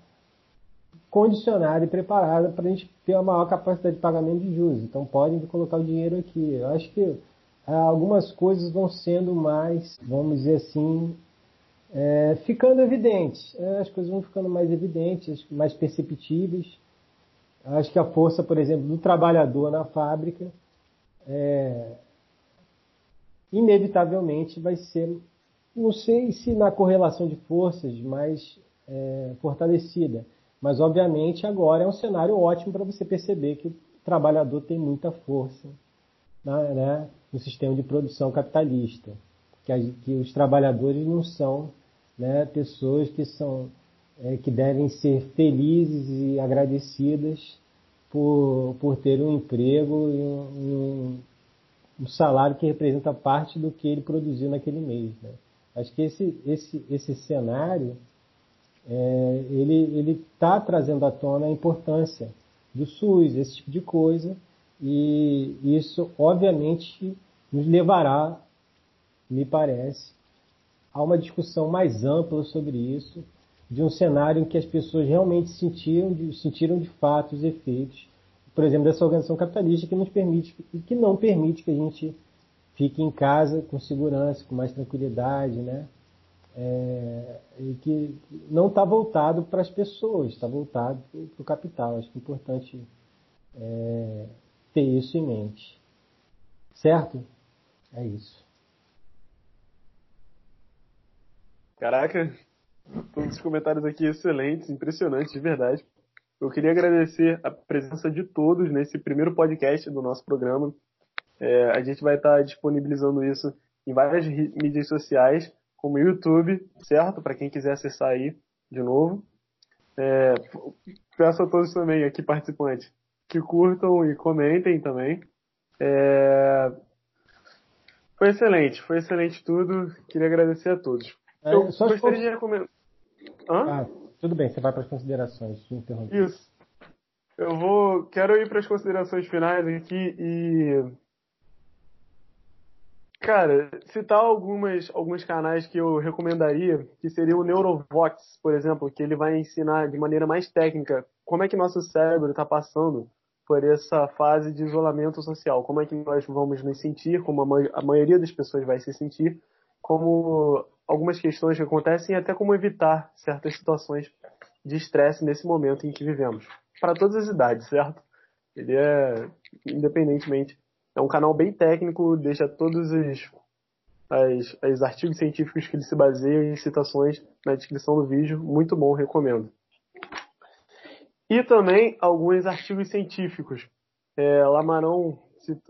condicionada e preparada para a gente ter uma maior capacidade de pagamento de juros. Então podem colocar o dinheiro aqui. Eu acho que é, algumas coisas vão sendo mais, vamos dizer assim, é, ficando evidentes. É, as coisas vão ficando mais evidentes, mais perceptíveis. Acho que a força, por exemplo, do trabalhador na fábrica, é, inevitavelmente vai ser, não sei se na correlação de forças, mais é, fortalecida. Mas, obviamente, agora é um cenário ótimo para você perceber que o trabalhador tem muita força né, no sistema de produção capitalista. Que, que os trabalhadores não são né, pessoas que são é, que devem ser felizes e agradecidas por, por ter um emprego e um, um, um, salário que representa parte do que ele produziu naquele mês. Né? Acho que esse, esse, esse cenário é, ele está trazendo à tona a importância do SUS, esse tipo de coisa, e isso obviamente nos levará, me parece, há uma discussão mais ampla sobre isso, de um cenário em que as pessoas realmente sentiram de, sentiram de fato os efeitos, por exemplo, dessa organização capitalista que nos permite e que não permite que a gente fique em casa com segurança, com mais tranquilidade, né? É, e que não está voltado para as pessoas, está voltado para o capital. Acho que é importante é, ter isso em mente. Certo? É isso. Caraca, todos os comentários aqui excelentes, impressionantes, de verdade. Eu queria agradecer a presença de todos nesse primeiro podcast do nosso programa. É, a gente vai estar disponibilizando isso em várias mídias sociais, como YouTube, certo? Para quem quiser acessar aí de novo. É, peço a todos também aqui participantes que curtam e comentem também. É, foi excelente, foi excelente tudo. Queria agradecer a todos. É, eu gostaria de recomendar. Ah, tudo bem, você vai para as considerações. Isso. Eu vou. Quero ir para as considerações finais aqui e. Cara, citar algumas, alguns canais que eu recomendaria, que seria o Neurovox, por exemplo, que ele vai ensinar de maneira mais técnica como é que nosso cérebro está passando por essa fase de isolamento social, como é que nós vamos nos sentir, como a, a maioria das pessoas vai se sentir, como algumas questões que acontecem e até como evitar certas situações de estresse nesse momento em que vivemos. Para todas as idades, certo? Ele é, independentemente, é um canal bem técnico, deixa todos os as, as artigos científicos que ele se baseia em citações na descrição do vídeo. Muito bom, recomendo. E também alguns artigos científicos. É, Lamarão,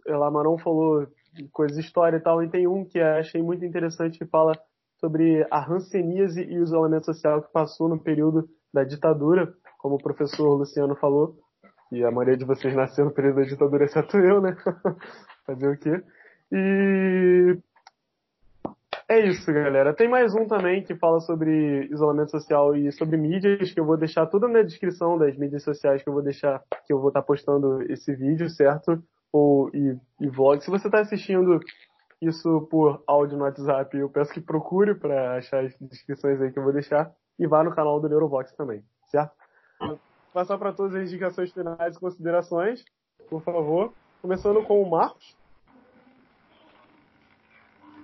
Lamarão falou coisas de história e tal, e tem um que achei muito interessante que fala sobre a hanseníase e o isolamento social que passou no período da ditadura, como o professor Luciano falou, e a maioria de vocês nasceu no período da ditadura, exceto eu, né? Fazer o quê? E é isso, galera. Tem mais um também que fala sobre isolamento social e sobre mídias, que eu vou deixar tudo na descrição das mídias sociais que eu vou deixar, que eu vou estar postando esse vídeo, certo? Ou e, e vlog. Se você está assistindo isso por áudio no WhatsApp, eu peço que procure para achar as descrições aí que eu vou deixar e vá no canal do Neurovox também, certo? Vou passar para todas as indicações finais e considerações, por favor. Começando com o Marcos.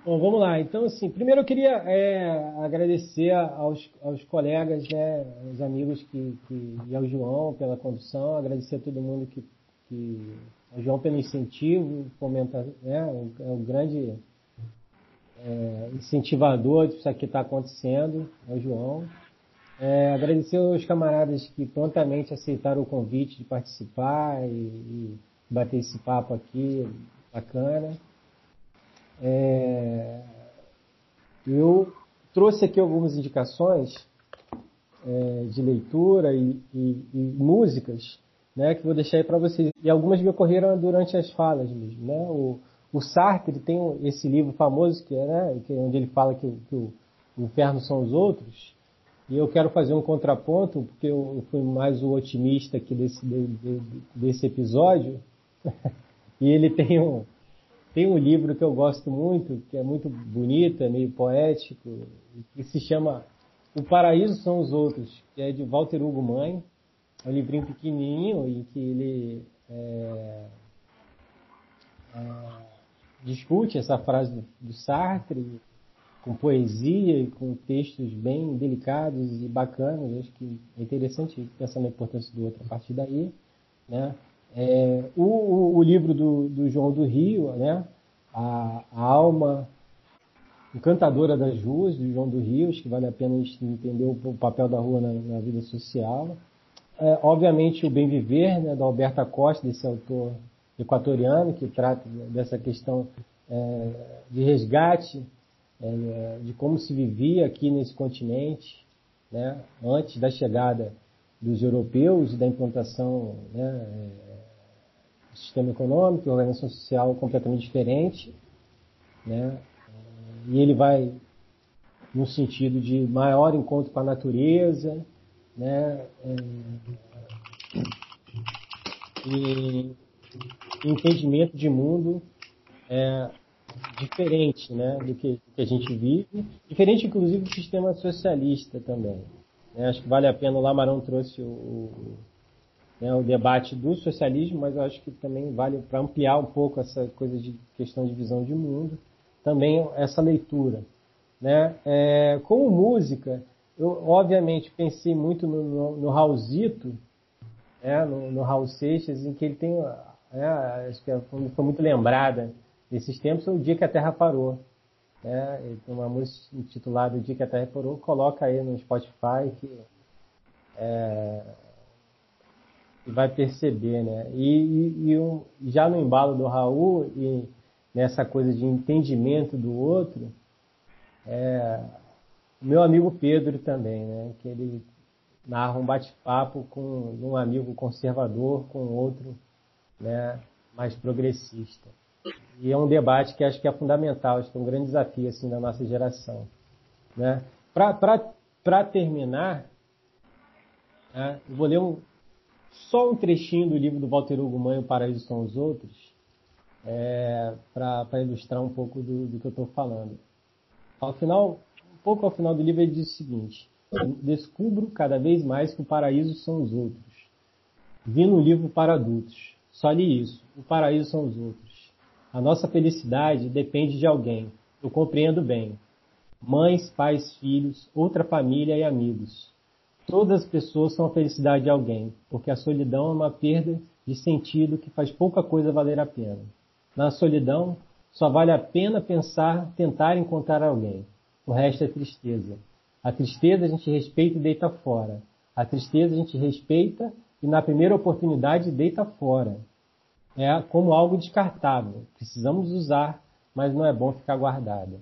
Bom, vamos lá. Então, assim, primeiro eu queria é, agradecer aos, aos colegas, né, aos amigos que, que, e ao João pela condução, agradecer a todo mundo que, que o João pelo incentivo, fomenta, né, é um grande é, incentivador disso aqui está acontecendo, é o João. É, agradecer aos camaradas que prontamente aceitaram o convite de participar e, e bater esse papo aqui, bacana. É, eu trouxe aqui algumas indicações é, de leitura e, e, e músicas né, que vou deixar aí para vocês. E algumas me ocorreram durante as falas mesmo. Né? O, o Sartre tem esse livro famoso que é, né, que é onde ele fala que, que o, inferno são os outros. E eu quero fazer um contraponto, porque eu, fui mais o otimista aqui desse, de, de, desse episódio. e ele tem um, tem um livro que eu gosto muito, que é muito bonito, é meio poético, que se chama O Paraíso São os Outros, que é de Walter Hugo Mãe um livrinho pequenininho em que ele é, é, discute essa frase do, do, Sartre com poesia e com textos bem delicados e bacanas. Acho que é interessante pensar na importância do outro a partir daí. Né? É, o, o, o, livro do, do, João do Rio, né? a, a alma encantadora das ruas, do João do Rio, acho que vale a pena a gente entender o papel da rua na, na vida social. É, obviamente o Bem Viver, né, da Alberta Costa, desse autor equatoriano, que trata dessa questão é, de resgate, é, de como se vivia aqui nesse continente, né, antes da chegada dos europeus e da implantação né, é, do sistema econômico, organização social completamente diferente, né, e ele vai no sentido de maior encontro com a natureza, né, é, e entendimento de mundo é, diferente né, do que, que, a gente vive, diferente inclusive do sistema socialista também. Né? Acho que vale a pena, o Lamarão trouxe o, o, né, o debate do socialismo, mas eu acho que também vale para ampliar um pouco essa coisa de questão de visão de mundo, também essa leitura. Né? É, como música, eu obviamente pensei muito no, no, no Raulzito, é, no, no Raul Seixas, em que ele tem, é, acho que foi muito lembrada desses tempos, é o dia que a Terra parou. É, tem uma música intitulada O Dia que a Terra Parou, coloca aí no Spotify que é, vai perceber, né? E, e, e um, já no embalo do Raul e nessa coisa de entendimento do outro, é, meu amigo Pedro também, né? Que ele narra um bate-papo com um amigo conservador com outro, né? Mais progressista. E é um debate que acho que é fundamental, acho que é um grande desafio assim da nossa geração, né? Para terminar, né? eu vou ler um, só um trechinho do livro do Walter Hugo Mãe, O Paraíso São os Outros, é, para ilustrar um pouco do, do que eu estou falando. Ao final, pouco ao final do livro, ele diz o seguinte: Descubro cada vez mais que o paraíso são os outros. Vi no livro para adultos. Só li isso. O paraíso são os outros. A nossa felicidade depende de alguém. Eu compreendo bem. Mães, pais, filhos, outra família e amigos. Todas as pessoas são a felicidade de alguém, porque a solidão é uma perda de sentido que faz pouca coisa valer a pena. Na solidão, só vale a pena pensar, tentar encontrar alguém. O resto é tristeza. A tristeza a gente respeita e deita fora. A tristeza a gente respeita e na primeira oportunidade deita fora. É como algo descartável. Precisamos usar, mas não é bom ficar guardada.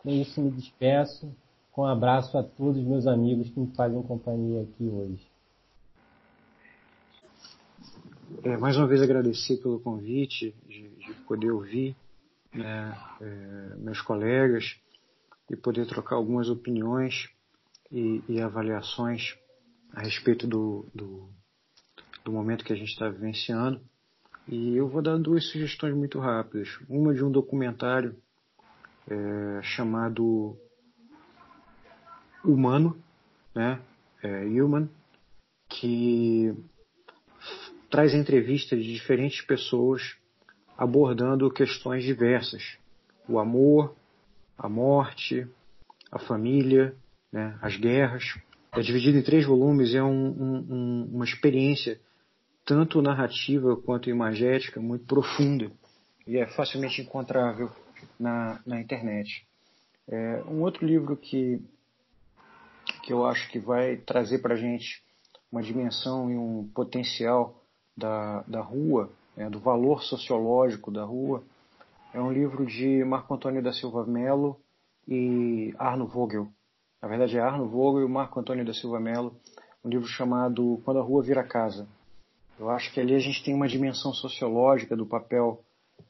Com isso me despeço. Com um abraço a todos os meus amigos que me fazem companhia aqui hoje. É, mais uma vez agradecer pelo convite de, de poder ouvir né, é, meus colegas e poder trocar algumas opiniões e, e avaliações a respeito do, do, do momento que a gente está vivenciando. E eu vou dar duas sugestões muito rápidas. Uma de um documentário é, chamado Humano, né? É, Human, que traz entrevistas de diferentes pessoas abordando questões diversas: o amor, a morte, a família, né, as guerras. É dividido em três volumes é um, um, uma experiência tanto narrativa quanto imagética muito profunda e é facilmente encontrável na, na internet. É, um outro livro que, que eu acho que vai trazer para a gente uma dimensão e um potencial da, da rua, né, do valor sociológico da rua, é um livro de Marco Antônio da Silva Melo e Arno Vogel, na verdade é Arno Vogel e Marco Antônio da Silva Mello, um livro chamado Quando a Rua Vira Casa. Eu acho que ali a gente tem uma dimensão sociológica do papel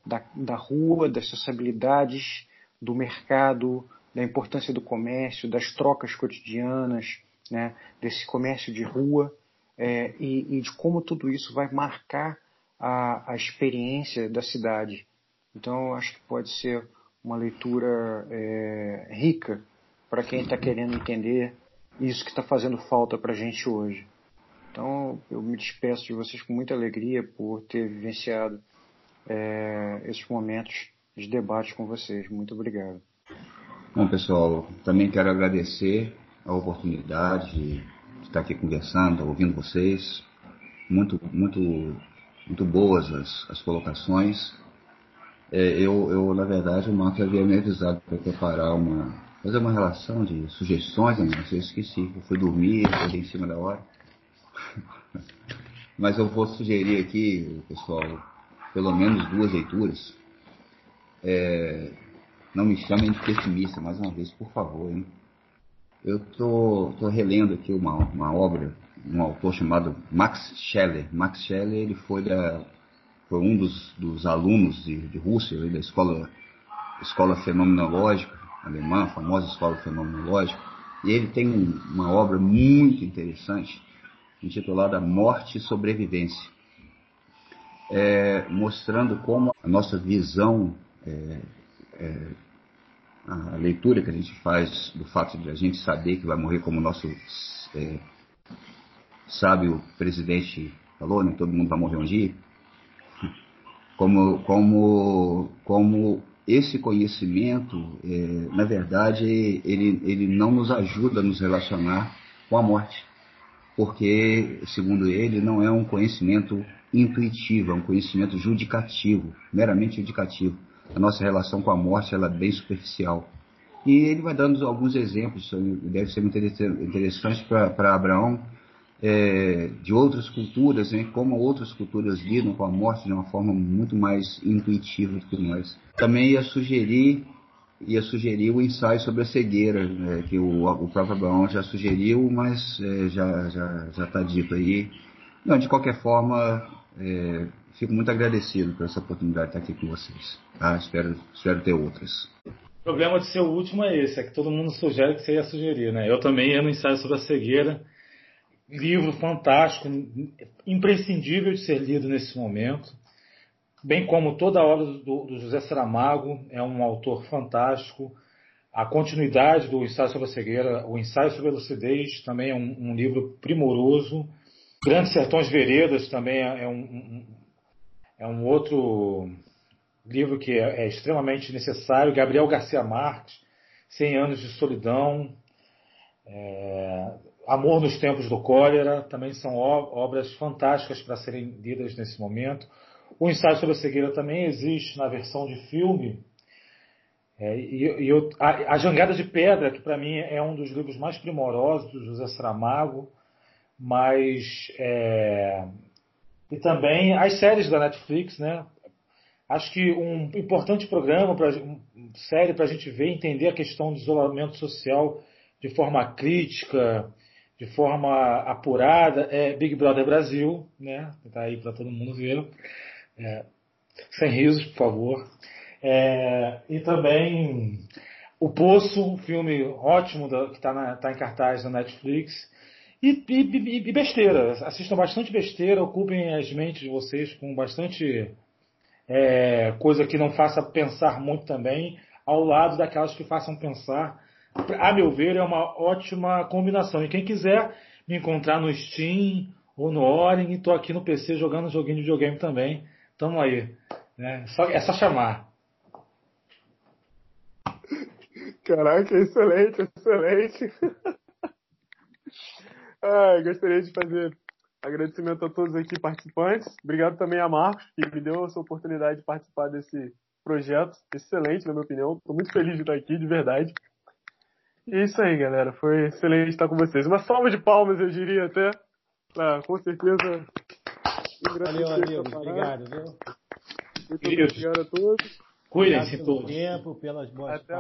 da, da rua, das sociabilidades, do mercado, da importância do comércio, das trocas cotidianas, né, desse comércio de rua, é, e, e, de como tudo isso vai marcar a, a experiência da cidade. Então, eu acho que pode ser uma leitura é, rica para quem está querendo entender isso que está fazendo falta para a gente hoje. Então, eu me despeço de vocês com muita alegria por ter vivenciado é, esses momentos de debate com vocês. Muito obrigado. Bom, pessoal, também quero agradecer a oportunidade de estar aqui conversando, ouvindo vocês. Muito, muito, muito boas as, as colocações. É, eu, eu, na verdade, o Marco havia me avisado para preparar uma, fazer uma relação de sugestões, né? mas eu esqueci. Eu fui dormir, acordei em cima da hora. mas eu vou sugerir aqui, pessoal, pelo menos duas leituras. É, não me chamem de pessimista, mais uma vez, por favor. Hein? Eu tô, tô relendo aqui uma, uma obra, um autor chamado Max Scheller. Max Scheller ele foi, da, foi um dos, dos alunos de, de Rússia, da escola, escola fenomenológica alemã, a famosa escola fenomenológica, e ele tem um, uma obra muito interessante intitulada Morte e Sobrevivência, é, mostrando como a nossa visão, é, é, a leitura que a gente faz do fato de a gente saber que vai morrer como o nosso é, sábio presidente falou, né, todo mundo vai morrer um dia, como, como, como esse conhecimento, é, na verdade, ele, ele não nos ajuda a nos relacionar com a morte, porque, segundo ele, não é um conhecimento intuitivo, é um conhecimento judicativo, meramente judicativo. A nossa relação com a morte ela é bem superficial. E ele vai dando alguns exemplos, deve ser muito interessante para Abraão, é, de outras culturas, né, como outras culturas lidam com a morte de uma forma muito mais intuitiva do que nós. Também ia sugerir, ia sugerir o ensaio sobre a cegueira, né, que o, o próprio Abraão já sugeriu, mas é, já está já, já dito aí. Não, de qualquer forma, é, fico muito agradecido por essa oportunidade de estar aqui com vocês. Tá? Espero, espero ter outras. O problema de ser o último é esse, é que todo mundo sugere que você ia sugerir, né? Eu também ia no ensaio sobre a cegueira livro fantástico, imprescindível de ser lido nesse momento. Bem como toda a obra do, do José Saramago, é um autor fantástico. A continuidade do Ensaio sobre a Cegueira, o Ensaio sobre a Lucidez, também é um, um livro primoroso. Grandes Sertões Veredas também é, é um, é um outro livro que é, é extremamente necessário. Gabriel Garcia Marques, Cem Anos de Solidão. É, Amor nos Tempos do Cólera, também são obras fantásticas para serem lidas nesse momento. O ensaio sobre a cegueira também existe na versão de filme. É, e, e eu, a, a, Jangada de Pedra, que para mim é um dos livros mais primorosos do José Saramago, mas é, e também as séries da Netflix, né? Acho que um importante programa, pra, série para a gente ver entender a questão do isolamento social de forma crítica, de forma apurada é Big Brother Brasil, né? Tá aí para todo mundo ver. É, sem risos, por favor. É, e também O Poço, um filme ótimo da, que está tá em cartaz na Netflix. E, e, e, besteira. Assistam bastante besteira, ocupem as mentes de vocês com bastante é, coisa que não faça pensar muito também, ao lado daquelas que façam pensar a meu ver, é uma ótima combinação. E quem quiser me encontrar no Steam ou no Oring, estou aqui no PC jogando joguinho de videogame também. Tamo aí. Né? É, só, é só chamar. Caraca, excelente, excelente. ah, gostaria de fazer agradecimento a todos aqui participantes. Obrigado também a Marcos, que me deu essa oportunidade de participar desse projeto. Excelente, na minha opinião. Estou muito feliz de estar aqui, de verdade. E é isso aí, galera. Foi excelente estar com vocês. Uma salva de palmas, eu diria até. Ah, com certeza. Valeu, amigos. Obrigado, viu? Muito obrigado a todos. Cuidem-se todos. tempo, pelas boas Até.